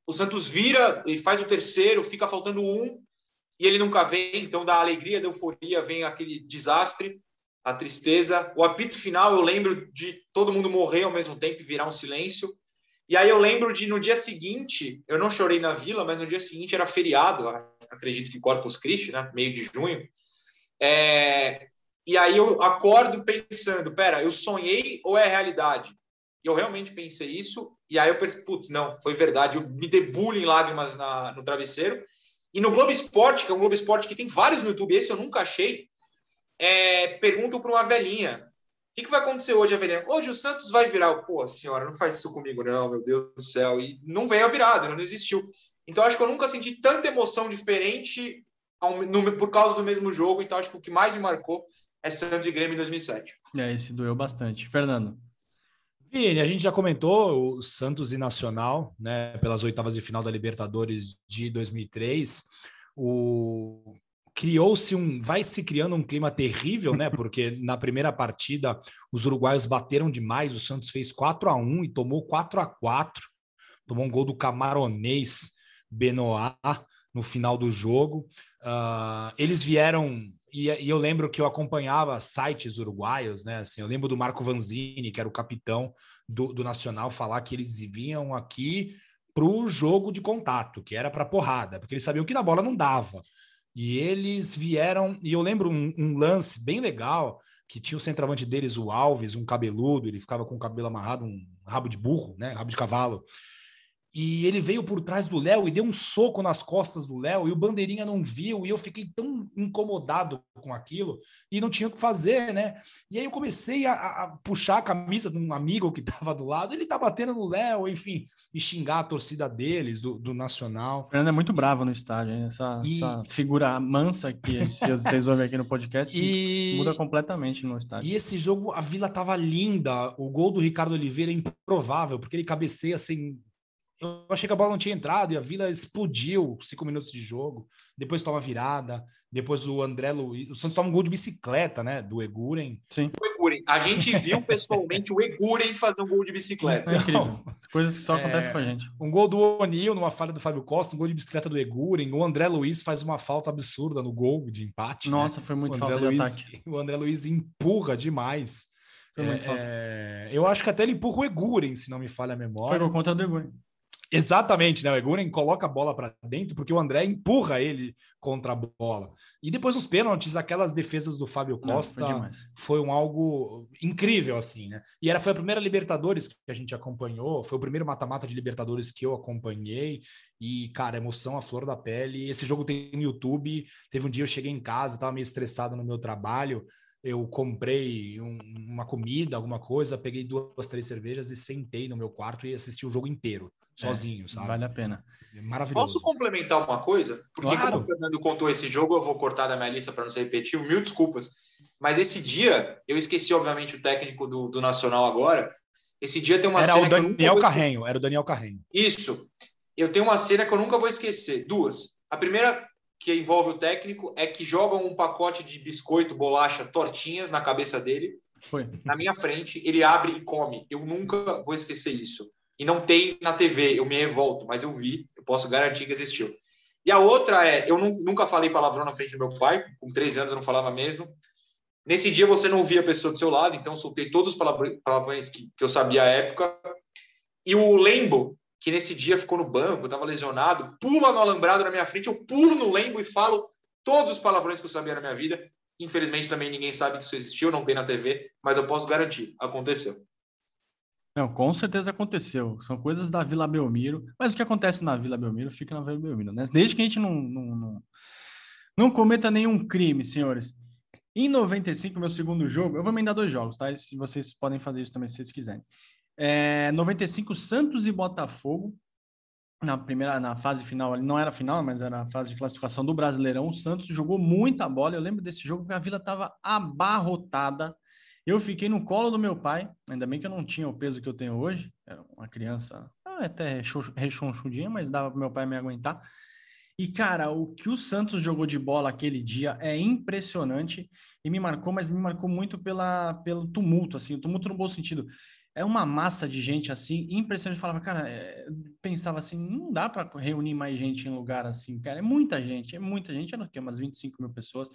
O Santos vira e faz o terceiro, fica faltando um e ele nunca vem, então da alegria, da euforia, vem aquele desastre, a tristeza. O apito final, eu lembro de todo mundo morrer ao mesmo tempo e virar um silêncio. E aí eu lembro de no dia seguinte, eu não chorei na vila, mas no dia seguinte era feriado, acredito que Corpus Christi, né? Meio de junho. É, e aí eu acordo pensando, pera, eu sonhei ou é realidade? E eu realmente pensei isso, e aí eu pensei, putz, não, foi verdade, eu me debulho em lágrimas na, no travesseiro. E no Globo Esporte, que é um Globo Esporte que tem vários no YouTube, esse eu nunca achei, é, pergunto para uma velhinha, o que, que, vai acontecer hoje, a velhinha? Hoje o Santos vai virar. Pô, senhora, não faz isso comigo não, meu Deus do céu. E não veio a virada, não existiu. Então, acho que eu nunca senti tanta emoção diferente ao, no, por causa do mesmo jogo. Então, acho que o que mais me marcou é Santos e Grêmio em 2007. É, esse doeu bastante. Fernando. Vini, a gente já comentou o Santos e Nacional, né, pelas oitavas de final da Libertadores de 2003. O criou-se um, vai se criando um clima terrível, né? Porque na primeira partida os uruguaios bateram demais, o Santos fez 4 a 1 e tomou 4 a 4. Tomou um gol do camaronês Benoit no final do jogo. Uh, eles vieram e, e, eu lembro que eu acompanhava sites uruguaios, né? Assim, eu lembro do Marco Vanzini, que era o capitão do, do Nacional, falar que eles vinham aqui para o jogo de contato, que era para porrada, porque eles sabiam que na bola não dava. E eles vieram, e eu lembro um, um lance bem legal, que tinha o centroavante deles, o Alves, um cabeludo, ele ficava com o cabelo amarrado, um rabo de burro, né? Rabo de cavalo e ele veio por trás do Léo e deu um soco nas costas do Léo e o bandeirinha não viu e eu fiquei tão incomodado com aquilo e não tinha o que fazer, né? E aí eu comecei a, a puxar a camisa de um amigo que estava do lado, ele tá batendo no Léo, enfim, e xingar a torcida deles, do, do Nacional. O Fernando é muito bravo no estádio, hein? Essa, e... essa figura mansa que vocês ouvem aqui no podcast e... muda completamente no estádio. E esse jogo, a Vila tava linda, o gol do Ricardo Oliveira é improvável, porque ele cabeceia assim eu achei que a bola não tinha entrado e a Vila explodiu cinco minutos de jogo. Depois toma virada. Depois o André Luiz. O Santos toma um gol de bicicleta, né? Do Eguren. Sim. O Eguren. A gente viu pessoalmente o Eguren fazer um gol de bicicleta. É incrível. Coisas que só é... acontecem com a gente. Um gol do O'Neill numa falha do Fábio Costa, um gol de bicicleta do Eguren. O André Luiz faz uma falta absurda no gol de empate. Né? Nossa, né? foi muito o falta Luiz, de ataque. O André Luiz empurra demais. Foi muito é, falta. É, eu acho que até ele empurra o Eguren, se não me falha a memória. Foi por conta do Eguren. Exatamente, né? O Eguren coloca a bola para dentro porque o André empurra ele contra a bola. E depois os pênaltis, aquelas defesas do Fábio Costa Não, foi, foi, um algo incrível assim, né? E era foi a primeira Libertadores que a gente acompanhou, foi o primeiro mata-mata de Libertadores que eu acompanhei e cara, emoção à flor da pele. Esse jogo tem no YouTube. Teve um dia eu cheguei em casa, estava meio estressado no meu trabalho, eu comprei um, uma comida, alguma coisa, peguei duas, três cervejas e sentei no meu quarto e assisti o jogo inteiro. É, sozinho, é, sabe? Vale a pena. É maravilhoso. Posso complementar uma coisa? Porque claro. como o Fernando contou esse jogo, eu vou cortar da minha lista para não ser repetitivo, mil desculpas. Mas esse dia, eu esqueci, obviamente, o técnico do, do Nacional agora, Esse dia tem uma era cena o Daniel vou... Carrenho, era o Daniel Carrenho. Isso. Eu tenho uma cena que eu nunca vou esquecer. Duas. A primeira que envolve o técnico é que jogam um pacote de biscoito, bolacha, tortinhas na cabeça dele. Foi. Na minha frente, ele abre e come. Eu nunca vou esquecer isso. E não tem na TV, eu me revolto, mas eu vi, eu posso garantir que existiu. E a outra é, eu nunca falei palavrão na frente do meu pai, com três anos eu não falava mesmo. Nesse dia você não via a pessoa do seu lado, então soltei todos os palavrões que, que eu sabia à época. E o Lembo, que nesse dia ficou no banco, estava lesionado, pula no alambrado na minha frente, eu pulo no Lembo e falo todos os palavrões que eu sabia na minha vida. Infelizmente também ninguém sabe que isso existiu, não tem na TV, mas eu posso garantir, aconteceu. Não, com certeza aconteceu. São coisas da Vila Belmiro. Mas o que acontece na Vila Belmiro fica na Vila Belmiro, né? Desde que a gente não, não, não, não cometa nenhum crime, senhores. Em 95, meu segundo jogo, eu vou emendar dois jogos, tá? Se vocês podem fazer isso também se vocês quiserem. É, 95, Santos e Botafogo. Na primeira, na fase final, não era final, mas era a fase de classificação do Brasileirão. O Santos jogou muita bola. Eu lembro desse jogo que a Vila estava abarrotada eu fiquei no colo do meu pai, ainda bem que eu não tinha o peso que eu tenho hoje, era uma criança ah, até rechonchudinha, mas dava para meu pai me aguentar. E, cara, o que o Santos jogou de bola aquele dia é impressionante e me marcou, mas me marcou muito pela, pelo tumulto, assim, o tumulto no bom sentido. É uma massa de gente, assim, impressionante. Falava, cara, é... pensava assim, não dá para reunir mais gente em lugar assim, cara. É muita gente, é muita gente, era o quê? Umas 25 mil pessoas.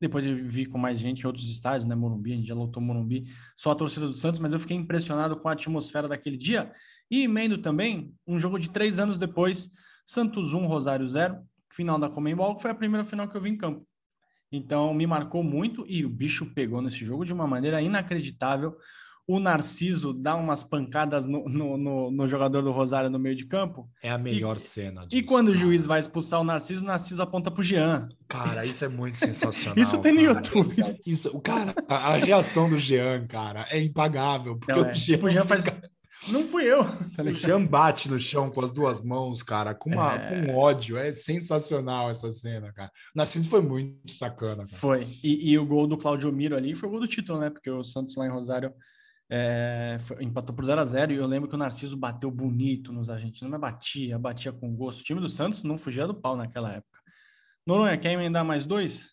Depois eu vi com mais gente em outros estádios, né? Morumbi, a gente já lotou Morumbi, só a torcida do Santos, mas eu fiquei impressionado com a atmosfera daquele dia. E emendo também um jogo de três anos depois, Santos 1, Rosário 0, final da Comembol, que foi a primeira final que eu vi em campo. Então me marcou muito e o bicho pegou nesse jogo de uma maneira inacreditável o Narciso dá umas pancadas no, no, no, no, jogador do Rosário no meio de campo. É a melhor e, cena. Disso, e quando cara. o juiz vai expulsar o Narciso, o Narciso aponta pro Jean. Cara, isso é muito sensacional. isso tem no cara. YouTube. Isso, o cara, a, a, reação do Jean, cara, é impagável. Porque Não, é. o Jean, tipo, o Jean faz. Não fui eu. Tá o Jean bate no chão com as duas mãos, cara, com, uma, é... com ódio. É sensacional essa cena, cara. O Narciso foi muito sacana. Cara. Foi. E, e, o gol do Claudio Miro ali foi o gol do título, né? Porque o Santos lá em Rosário é, foi, empatou por 0 a 0 e eu lembro que o Narciso bateu bonito nos argentinos, mas batia, batia com gosto. O time do Santos não fugia do pau naquela época. Noronha, quer emendar mais dois?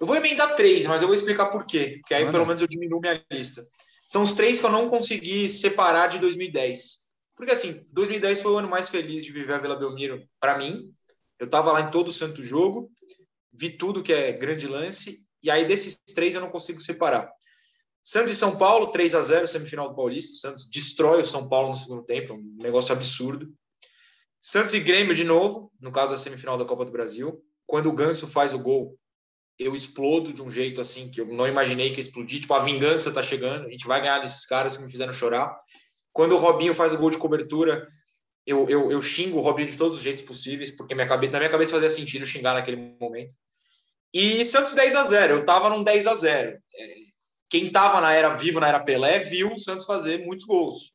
Eu vou emendar três, mas eu vou explicar por quê, porque aí Mano. pelo menos eu diminuo minha lista. São os três que eu não consegui separar de 2010. Porque assim, 2010 foi o ano mais feliz de viver a Vila Belmiro para mim. Eu estava lá em todo o santo jogo, vi tudo que é grande lance, e aí desses três eu não consigo separar. Santos e São Paulo, 3 a 0 semifinal do Paulista. O Santos destrói o São Paulo no segundo tempo, um negócio absurdo. Santos e Grêmio de novo, no caso da semifinal da Copa do Brasil. Quando o Ganso faz o gol, eu explodo de um jeito assim que eu não imaginei que explodir. Tipo, a vingança tá chegando, a gente vai ganhar desses caras que me fizeram chorar. Quando o Robinho faz o gol de cobertura, eu, eu, eu xingo o Robinho de todos os jeitos possíveis, porque minha cabeça, na minha cabeça fazia sentido xingar naquele momento. E Santos 10 a 0 eu tava num 10 a 0 quem estava na era vivo, na era Pelé, viu o Santos fazer muitos gols.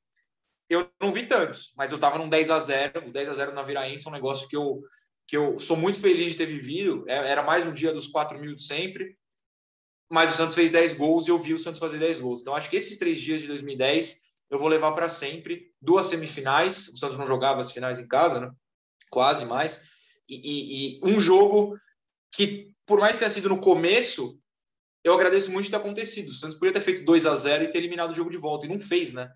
Eu não vi tantos, mas eu estava num 10 a 0 O 10 a 0 na Viraense é um negócio que eu, que eu sou muito feliz de ter vivido. É, era mais um dia dos 4 mil de sempre. Mas o Santos fez 10 gols e eu vi o Santos fazer 10 gols. Então, acho que esses três dias de 2010 eu vou levar para sempre. Duas semifinais. O Santos não jogava as finais em casa, né? Quase mais. E, e, e um jogo que, por mais que tenha sido no começo, eu agradeço muito de ter acontecido. O Santos podia ter feito 2 a 0 e ter eliminado o jogo de volta, e não fez, né?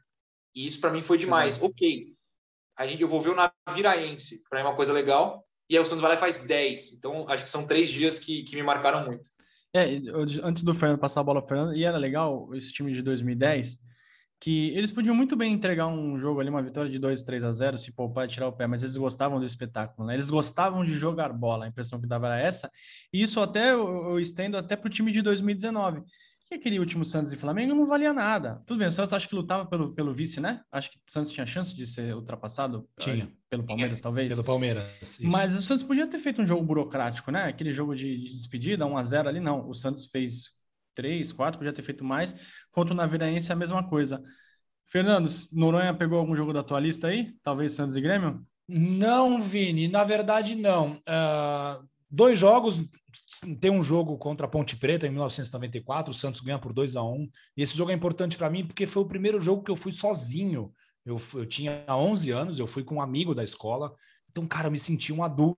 E isso para mim foi demais. Uhum. Ok, a gente devolveu na Viraense, para mim é uma coisa legal, e aí o Santos vai lá e faz 10. Então, acho que são três dias que, que me marcaram muito. É, antes do Fernando passar a bola para Fernando, e era legal esse time de 2010, que eles podiam muito bem entregar um jogo ali, uma vitória de 2, 3 a 0, se poupar e tirar o pé, mas eles gostavam do espetáculo, né? Eles gostavam de jogar bola, a impressão que dava era essa, e isso até eu, eu estendo até para o time de 2019, que aquele último Santos e Flamengo não valia nada. Tudo bem, o Santos acho que lutava pelo, pelo vice, né? Acho que o Santos tinha chance de ser ultrapassado tinha. pelo Palmeiras, talvez. Pelo Palmeiras. Isso. Mas o Santos podia ter feito um jogo burocrático, né? Aquele jogo de, de despedida, 1 a 0 ali, não. O Santos fez 3, 4, podia ter feito mais. Contra o Naviraense, a mesma coisa. Fernando, Noronha pegou algum jogo da tua lista aí? Talvez Santos e Grêmio? Não, Vini, na verdade não. Uh, dois jogos, tem um jogo contra a Ponte Preta em 1994, o Santos ganha por 2 a 1 e esse jogo é importante para mim porque foi o primeiro jogo que eu fui sozinho. Eu, eu tinha 11 anos, eu fui com um amigo da escola, então, cara, eu me senti um adulto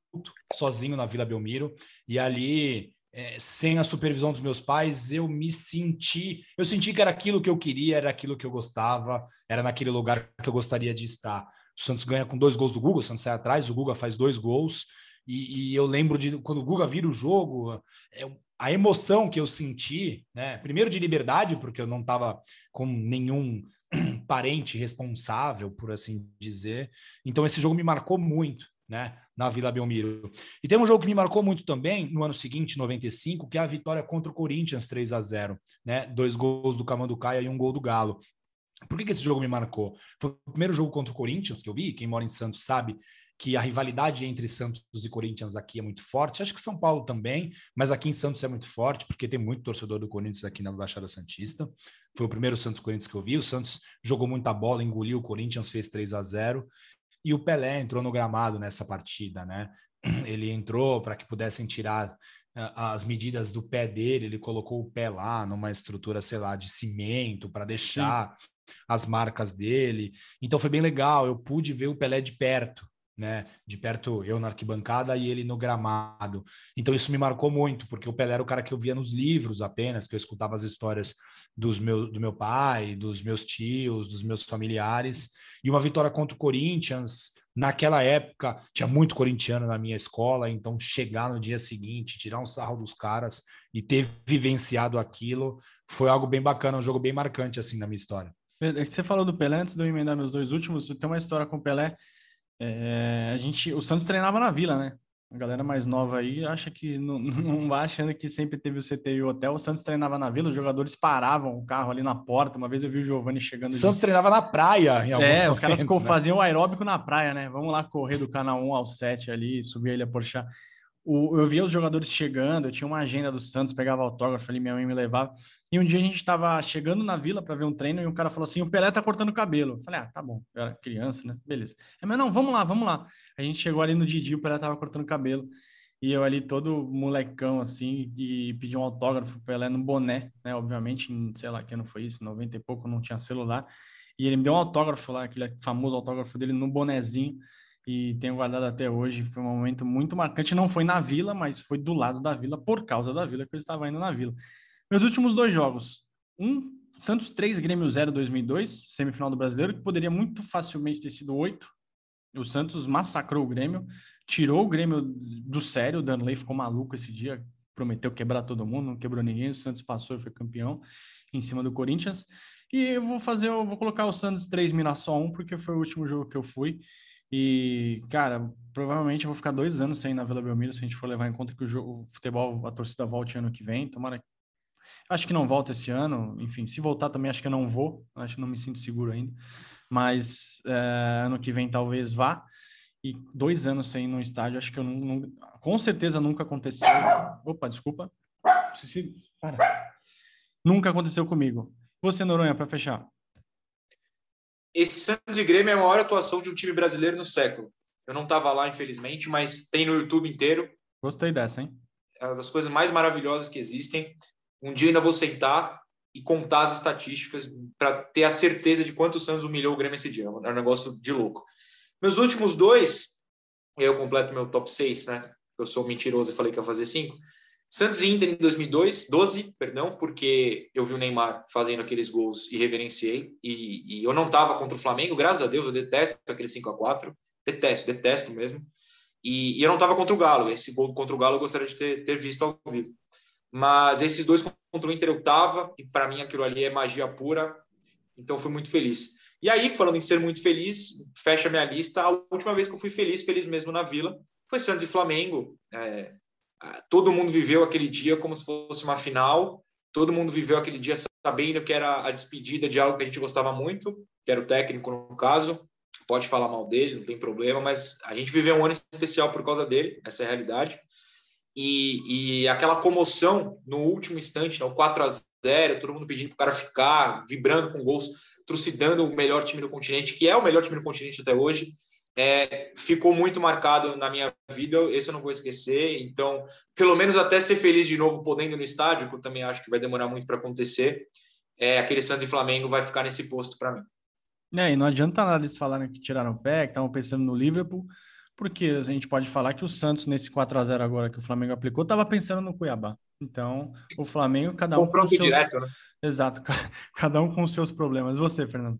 sozinho na Vila Belmiro, e ali é, sem a supervisão dos meus pais, eu me senti, eu senti que era aquilo que eu queria, era aquilo que eu gostava, era naquele lugar que eu gostaria de estar. O Santos ganha com dois gols do Guga, o Santos sai atrás, o Guga faz dois gols, e, e eu lembro de quando o Guga vira o jogo, é, a emoção que eu senti, né? Primeiro de liberdade, porque eu não estava com nenhum parente responsável, por assim dizer. Então esse jogo me marcou muito, né? Na Vila Belmiro. E tem um jogo que me marcou muito também no ano seguinte, 95, que é a vitória contra o Corinthians 3 a 0, né? Dois gols do Camanducaia e um gol do Galo. Por que, que esse jogo me marcou? Foi o primeiro jogo contra o Corinthians que eu vi. Quem mora em Santos sabe que a rivalidade entre Santos e Corinthians aqui é muito forte. Acho que São Paulo também, mas aqui em Santos é muito forte, porque tem muito torcedor do Corinthians aqui na Baixada Santista. Foi o primeiro Santos Corinthians que eu vi. O Santos jogou muita bola, engoliu o Corinthians, fez 3 a 0 E o Pelé entrou no gramado nessa partida, né? Ele entrou para que pudessem tirar as medidas do pé dele, ele colocou o pé lá numa estrutura, sei lá, de cimento para deixar Sim. as marcas dele. Então foi bem legal, eu pude ver o Pelé de perto, né? De perto, eu na arquibancada e ele no gramado. Então isso me marcou muito, porque o Pelé era o cara que eu via nos livros apenas, que eu escutava as histórias dos meu, do meu pai, dos meus tios, dos meus familiares. E uma vitória contra o Corinthians, naquela época, tinha muito corintiano na minha escola, então chegar no dia seguinte, tirar um sarro dos caras e ter vivenciado aquilo, foi algo bem bacana, um jogo bem marcante assim na minha história. É você falou do Pelé, antes de eu emendar meus dois últimos, tem uma história com o Pelé é, a gente, o Santos treinava na Vila, né? A galera mais nova aí acha que não, não vai achando que sempre teve o CT e o hotel. O Santos treinava na Vila, os jogadores paravam o carro ali na porta. Uma vez eu vi o Giovanni chegando. O Santos de... treinava na praia, em alguns É, os caras né? faziam o aeróbico na praia, né? Vamos lá correr do canal 1 ao 7 ali, subir a Ilha Porchá. O, eu via os jogadores chegando, eu tinha uma agenda do Santos, pegava autógrafo ali, minha mãe me levava. E um dia a gente estava chegando na vila para ver um treino e um cara falou assim: o Pelé tá cortando cabelo. Eu falei: ah, tá bom, eu era criança, né? Beleza. É, mas não, vamos lá, vamos lá. A gente chegou ali no Didi, o Pelé tava cortando cabelo. E eu ali todo molecão assim, e pedi um autógrafo pro Pelé no boné, né? Obviamente, em, sei lá, que ano foi isso, 90 e pouco, não tinha celular. E ele me deu um autógrafo lá, aquele famoso autógrafo dele no bonezinho e tenho guardado até hoje. Foi um momento muito marcante. Não foi na Vila, mas foi do lado da Vila, por causa da Vila, que eu estava indo na Vila. Meus últimos dois jogos. Um, Santos 3, Grêmio 0, 2002, semifinal do Brasileiro, que poderia muito facilmente ter sido 8. O Santos massacrou o Grêmio, tirou o Grêmio do sério. O Danley ficou maluco esse dia, prometeu quebrar todo mundo, não quebrou ninguém. O Santos passou e foi campeão em cima do Corinthians. E eu vou fazer, eu vou colocar o Santos 3 Mirassol 1, porque foi o último jogo que eu fui. E, cara, provavelmente eu vou ficar dois anos sem ir na Vila Belmiro se a gente for levar em conta que o, jogo, o futebol, a torcida volte ano que vem. Tomara. Acho que não volta esse ano. Enfim, se voltar também acho que eu não vou. Acho que não me sinto seguro ainda. Mas é, ano que vem talvez vá. E dois anos sem ir no estádio, acho que eu não, não com certeza nunca aconteceu. Opa, desculpa. Para. Nunca aconteceu comigo. Você, Noronha, para fechar esse Santos e Grêmio é a maior atuação de um time brasileiro no século. Eu não estava lá, infelizmente, mas tem no YouTube inteiro. Gostei dessa, hein? É uma das coisas mais maravilhosas que existem. Um dia ainda vou sentar e contar as estatísticas para ter a certeza de quanto o Santos humilhou o Grêmio esse dia. É um negócio de louco. Meus últimos dois, eu completo meu top 6, né? Eu sou mentiroso e falei que ia fazer cinco. Santos e Inter em 2002, 12, perdão, porque eu vi o Neymar fazendo aqueles gols e reverenciei. E, e eu não estava contra o Flamengo, graças a Deus, eu detesto aquele 5 a 4 detesto, detesto mesmo. E, e eu não estava contra o Galo, esse gol contra o Galo eu gostaria de ter, ter visto ao vivo. Mas esses dois contra o Inter eu estava, e para mim aquilo ali é magia pura, então fui muito feliz. E aí, falando em ser muito feliz, fecha minha lista. A última vez que eu fui feliz, feliz mesmo na Vila, foi Santos e Flamengo. É, todo mundo viveu aquele dia como se fosse uma final, todo mundo viveu aquele dia sabendo que era a despedida de algo que a gente gostava muito, que era o técnico no caso. Pode falar mal dele, não tem problema, mas a gente viveu um ano especial por causa dele, essa é a realidade. E, e aquela comoção no último instante, né, o 4 a 0 todo mundo pedindo para o cara ficar, vibrando com gols, trucidando o melhor time do continente, que é o melhor time do continente até hoje. é, ficou muito marcado na minha vida, esse eu não vou esquecer. Então, pelo menos até ser feliz de novo podendo no estádio, que eu também acho que vai demorar muito para acontecer, é, aquele Santos e Flamengo vai ficar nesse posto para mim. É, e não adianta nada eles falarem que tiraram o pé, que estavam pensando no Liverpool, porque a gente pode falar que o Santos, nesse 4 a 0 agora que o Flamengo aplicou, estava pensando no Cuiabá. Então, o Flamengo, cada um. Confronto seus... direto, né? Exato, cada um com os seus problemas. Você, Fernando?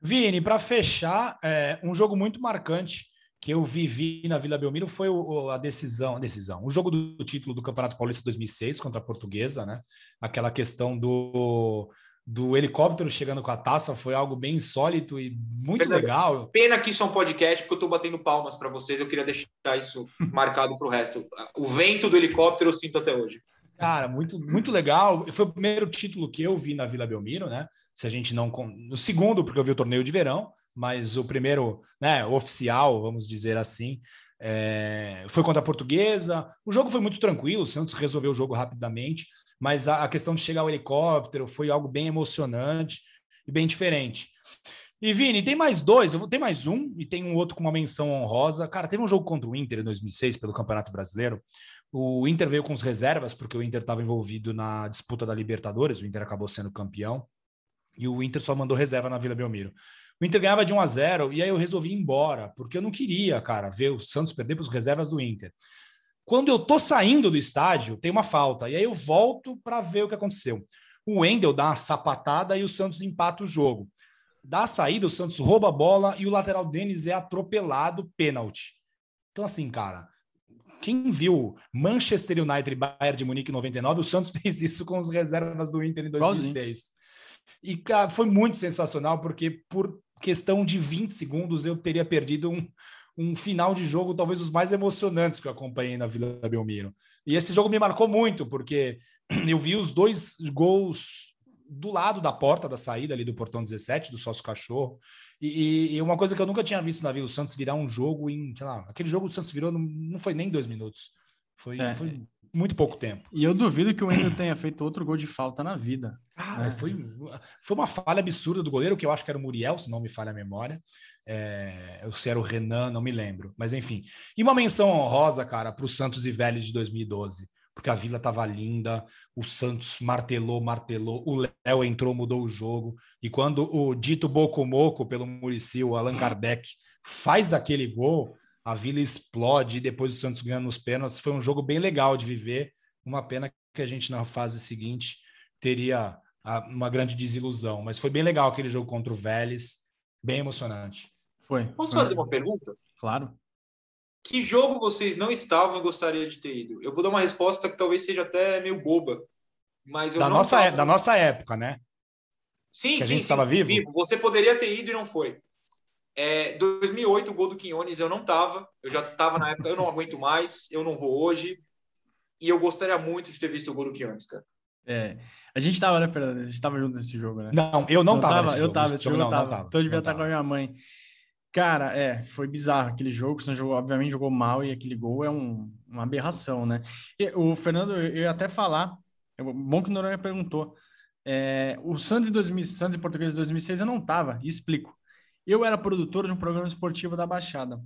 Vini, para fechar, é, um jogo muito marcante que eu vivi na Vila Belmiro foi o, a decisão, a decisão, o jogo do título do Campeonato Paulista 2006 contra a Portuguesa, né? Aquela questão do do helicóptero chegando com a taça foi algo bem insólito e muito Verdade. legal. Pena que isso é um podcast, porque eu estou batendo palmas para vocês. Eu queria deixar isso marcado para o resto. O vento do helicóptero eu sinto até hoje. Cara, muito, muito legal. Foi o primeiro título que eu vi na Vila Belmiro, né? Se a gente não. No segundo, porque eu vi o torneio de verão, mas o primeiro, né, oficial, vamos dizer assim. É, foi contra a Portuguesa. O jogo foi muito tranquilo, o Santos resolveu o jogo rapidamente mas a, a questão de chegar ao helicóptero foi algo bem emocionante e bem diferente. E Vini, tem mais dois, eu vou ter mais um e tem um outro com uma menção honrosa. Cara, teve um jogo contra o Inter em 2006 pelo Campeonato Brasileiro. O Inter veio com as reservas porque o Inter estava envolvido na disputa da Libertadores, o Inter acabou sendo campeão. E o Inter só mandou reserva na Vila Belmiro. O Inter ganhava de 1 a 0 e aí eu resolvi ir embora, porque eu não queria, cara, ver o Santos perder para os reservas do Inter. Quando eu tô saindo do estádio, tem uma falta. E aí eu volto para ver o que aconteceu. O Wendel dá uma sapatada e o Santos empata o jogo. Da saída, o Santos rouba a bola e o lateral Denis é atropelado, pênalti. Então, assim, cara, quem viu Manchester United e Bayern de Munique em 99, o Santos fez isso com as reservas do Inter em 2006. E cara, foi muito sensacional, porque por questão de 20 segundos eu teria perdido um, um final de jogo talvez os mais emocionantes que eu acompanhei na Vila Belmiro. E esse jogo me marcou muito, porque eu vi os dois gols do lado da porta da saída ali do portão 17, do sócio cachorro. E, e, uma coisa que eu nunca tinha visto na Vila, o Santos virar um jogo em, sei lá, aquele jogo o Santos virou não, não foi nem dois minutos. Foi, é. foi muito pouco tempo. E eu duvido que o Wendel tenha feito outro gol de falta na vida. Cara, é. foi, foi uma falha absurda do goleiro, que eu acho que era o Muriel, se não me falha a memória. É, se era o Renan, não me lembro. Mas enfim. E uma menção honrosa, cara, para o Santos e Vélez de 2012. Porque a Vila estava linda, o Santos martelou, martelou, o Léo entrou, mudou o jogo. E quando o dito Bocomoco pelo Murici, o Allan Kardec, faz aquele gol, a Vila explode e depois o Santos ganha nos pênaltis. Foi um jogo bem legal de viver. Uma pena que a gente na fase seguinte teria uma grande desilusão. Mas foi bem legal aquele jogo contra o Vélez, bem emocionante. Foi. Posso fazer uma pergunta? Claro. Que jogo vocês não estavam e gostariam de ter ido? Eu vou dar uma resposta que talvez seja até meio boba, mas eu da não nossa tava... é, da nossa época, né? Sim, que sim, a gente estava vivo? vivo. Você poderia ter ido e não foi. É, 2008, o gol do Quinones, eu não tava. Eu já estava na época, eu não aguento mais, eu não vou hoje. E eu gostaria muito de ter visto o gol do Quinones, cara. É, a gente tava, né, Fernando? A gente tava junto nesse jogo, né? Não, eu não, não tava, tava Eu jogo. tava, esse jogo, não, tava. não tava. Então eu devia estar com a minha mãe. Cara, é, foi bizarro aquele jogo. O Santos jogou, obviamente jogou mal e aquele gol é um, uma aberração, né? E, o Fernando, eu ia até falar, é bom que o Noronha perguntou. É, o Santos em 2000, Santos Português de 2006 eu não tava, e explico. Eu era produtor de um programa esportivo da Baixada.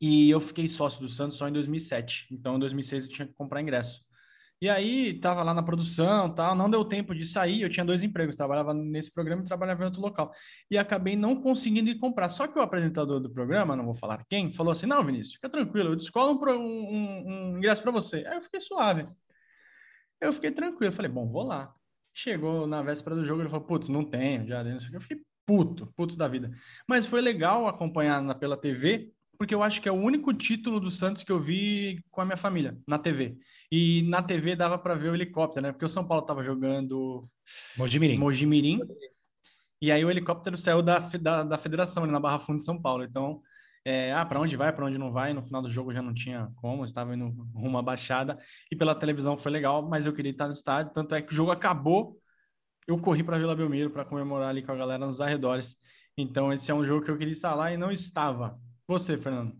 E eu fiquei sócio do Santos só em 2007. Então, em 2006 eu tinha que comprar ingresso. E aí, tava lá na produção, tal, não deu tempo de sair, eu tinha dois empregos, trabalhava nesse programa e trabalhava em outro local. E acabei não conseguindo ir comprar. Só que o apresentador do programa, não vou falar quem, falou assim: "Não, Vinícius, fica tranquilo, eu descolo um, um, um ingresso para você". Aí eu fiquei suave. Eu fiquei tranquilo, falei: "Bom, vou lá". Chegou na véspera do jogo, ele falou: "Putz, não tenho, já, não sei o que". Eu fiquei puto, puto da vida. Mas foi legal acompanhar na, pela TV, porque eu acho que é o único título do Santos que eu vi com a minha família, na TV. E na TV dava para ver o helicóptero, né? Porque o São Paulo estava jogando Mojimirim. Mojimirim. E aí o helicóptero saiu da, da, da federação, ali na Barra Funda de São Paulo. Então, é, ah, para onde vai, para onde não vai. No final do jogo já não tinha como, estava indo rumo à baixada. E pela televisão foi legal, mas eu queria estar no estádio. Tanto é que o jogo acabou, eu corri para Vila Belmiro para comemorar ali com a galera nos arredores. Então, esse é um jogo que eu queria estar lá e não estava. Você, Fernando?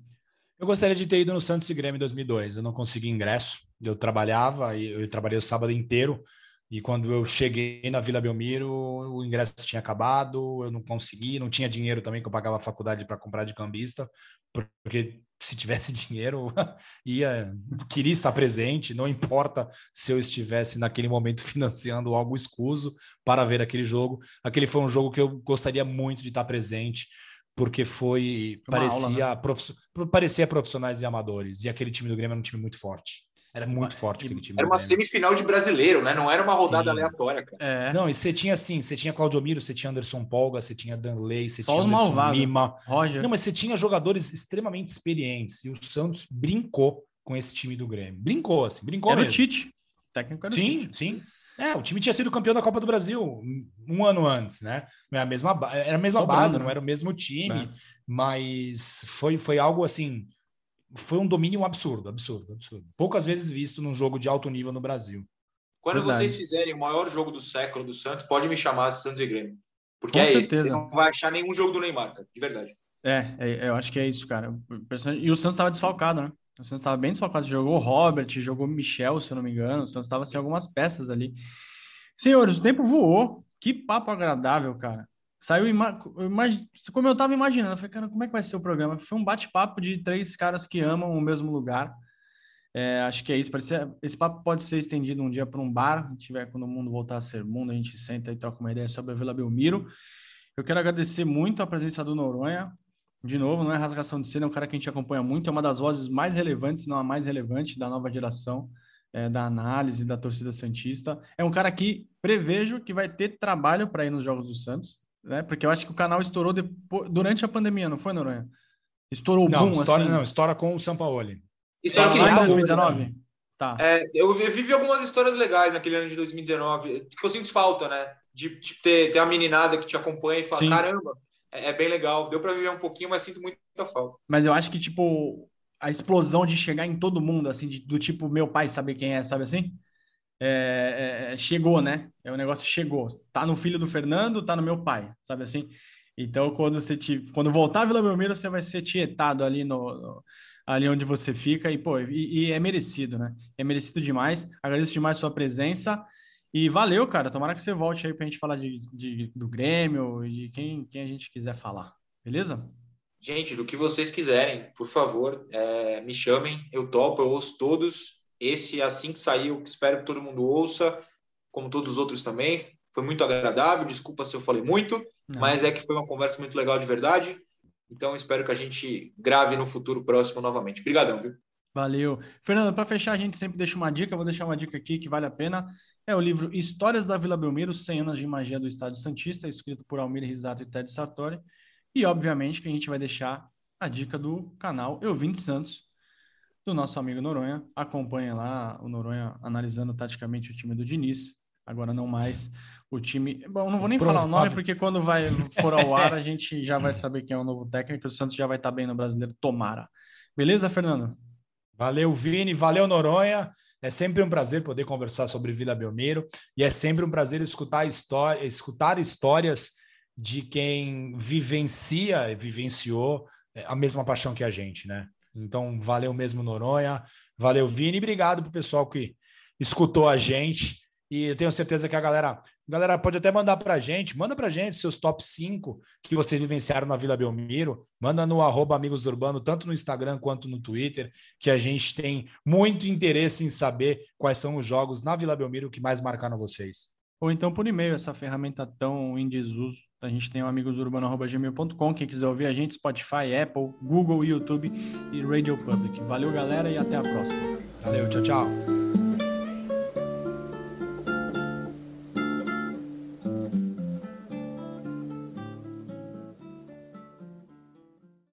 Eu gostaria de ter ido no Santos e Grêmio em 2002. Eu não consegui ingresso. Eu trabalhava eu trabalhei o sábado inteiro E quando eu cheguei na Vila Belmiro, o ingresso tinha acabado, eu não consegui, não tinha dinheiro também que eu pagava a faculdade para comprar de cambista, porque se tivesse dinheiro, ia queria estar presente, não importa se eu estivesse naquele momento financiando algo escuso para ver aquele jogo. Aquele foi um jogo que eu gostaria muito de estar presente, porque foi Uma parecia, aula, né? parecia profissionais e amadores, e aquele time do Grêmio era um time muito forte. Era muito forte aquele time. Era uma semifinal de brasileiro, né? Não era uma rodada Sim. aleatória, cara. É. Não, e você tinha assim, você tinha Claudio Miro, você tinha Anderson Polga, você tinha Danley, você Só tinha Anderson malvados. Lima. Roger. Não, mas você tinha jogadores extremamente experientes. E o Santos brincou com esse time do Grêmio. Brincou, assim, brincou era mesmo. o Tite. O técnico era sim, o Tite. Sim, É, o time tinha sido campeão da Copa do Brasil um ano antes, né? Era a mesma, era a mesma base, não né? era o mesmo time, é. mas foi, foi algo assim foi um domínio absurdo, absurdo, absurdo. Poucas vezes visto num jogo de alto nível no Brasil. Quando Verdade. vocês fizerem o maior jogo do século do Santos, pode me chamar Santos e Grêmio. Porque Com é certeza. esse. Você não vai achar nenhum jogo do Neymar, cara, de verdade. É, é, eu acho que é isso, cara. E o Santos estava desfalcado, né? O Santos estava bem desfalcado. Jogou Robert, jogou Michel, se eu não me engano. O Santos estava sem algumas peças ali. Senhores, o tempo voou. Que papo agradável, cara. Saiu, ima como eu estava imaginando, eu falei, cara, como é que vai ser o programa? Foi um bate-papo de três caras que amam o mesmo lugar. É, acho que é isso. Esse papo pode ser estendido um dia para um bar, tiver quando o mundo voltar a ser mundo, a gente senta e troca uma ideia sobre a Vila Belmiro. Eu quero agradecer muito a presença do Noronha. De novo, não é rasgação de cena, é um cara que a gente acompanha muito, é uma das vozes mais relevantes, não a mais relevante da nova geração é, da análise da torcida Santista. É um cara que prevejo que vai ter trabalho para ir nos Jogos do Santos né? Porque eu acho que o canal estourou depois, durante a pandemia, não foi, Noronha? Estourou não, boom, estoura, assim. Não, estoura com o São Paulo. Estoura em 2019? Tá. É, eu vivi algumas histórias legais naquele ano de 2019, que eu sinto falta, né? De, de ter, ter a meninada que te acompanha e fala, Sim. caramba, é, é, bem legal. Deu para viver um pouquinho, mas sinto muita falta. Mas eu acho que, tipo, a explosão de chegar em todo mundo, assim, de, do tipo, meu pai saber quem é, sabe assim? É, é, é, chegou, né? É o negócio chegou. Tá no filho do Fernando, tá no meu pai, sabe assim? Então, quando você te, quando voltar a Vila Belmiro, você vai ser tietado ali no, no ali onde você fica e pô, e, e, é merecido, né? É merecido demais. Agradeço demais sua presença e valeu, cara. Tomara que você volte aí pra gente falar de, de do Grêmio e de quem, quem a gente quiser falar. Beleza? Gente, do que vocês quiserem, por favor, é, me chamem. Eu topo, eu ouço todos. Esse, assim que saiu, espero que todo mundo ouça, como todos os outros também. Foi muito agradável. Desculpa se eu falei muito, Não. mas é que foi uma conversa muito legal de verdade. Então, espero que a gente grave no futuro próximo novamente. Obrigadão, viu? Valeu. Fernando, para fechar, a gente sempre deixa uma dica. Vou deixar uma dica aqui que vale a pena. É o livro Histórias da Vila Belmiro, 100 anos de magia do Estádio Santista, escrito por Almir Risato e Ted Sartori. E, obviamente, que a gente vai deixar a dica do canal Eu Vim de Santos, do nosso amigo Noronha. Acompanha lá o Noronha analisando taticamente o time do Diniz. Agora não mais o time. Bom, não vou nem falar o nome, porque quando vai for ao ar, a gente já vai saber quem é o novo técnico. O Santos já vai estar bem no brasileiro. Tomara. Beleza, Fernando? Valeu, Vini. Valeu, Noronha. É sempre um prazer poder conversar sobre Vila Belmiro e é sempre um prazer escutar, história, escutar histórias de quem vivencia e vivenciou é, a mesma paixão que a gente, né? Então, valeu mesmo, Noronha. Valeu, Vini. Obrigado pro pessoal que escutou a gente. E eu tenho certeza que a galera, a galera pode até mandar para a gente, manda para a gente seus top 5 que vocês vivenciaram na Vila Belmiro, manda no arroba Amigos do Urbano, tanto no Instagram quanto no Twitter, que a gente tem muito interesse em saber quais são os jogos na Vila Belmiro que mais marcaram vocês. Ou então por e-mail, essa ferramenta tão em desuso. A gente tem o amigosurbano.gmail.com. Quem quiser ouvir a gente, Spotify, Apple, Google, YouTube e Radio Public. Valeu, galera, e até a próxima. Valeu, tchau, tchau.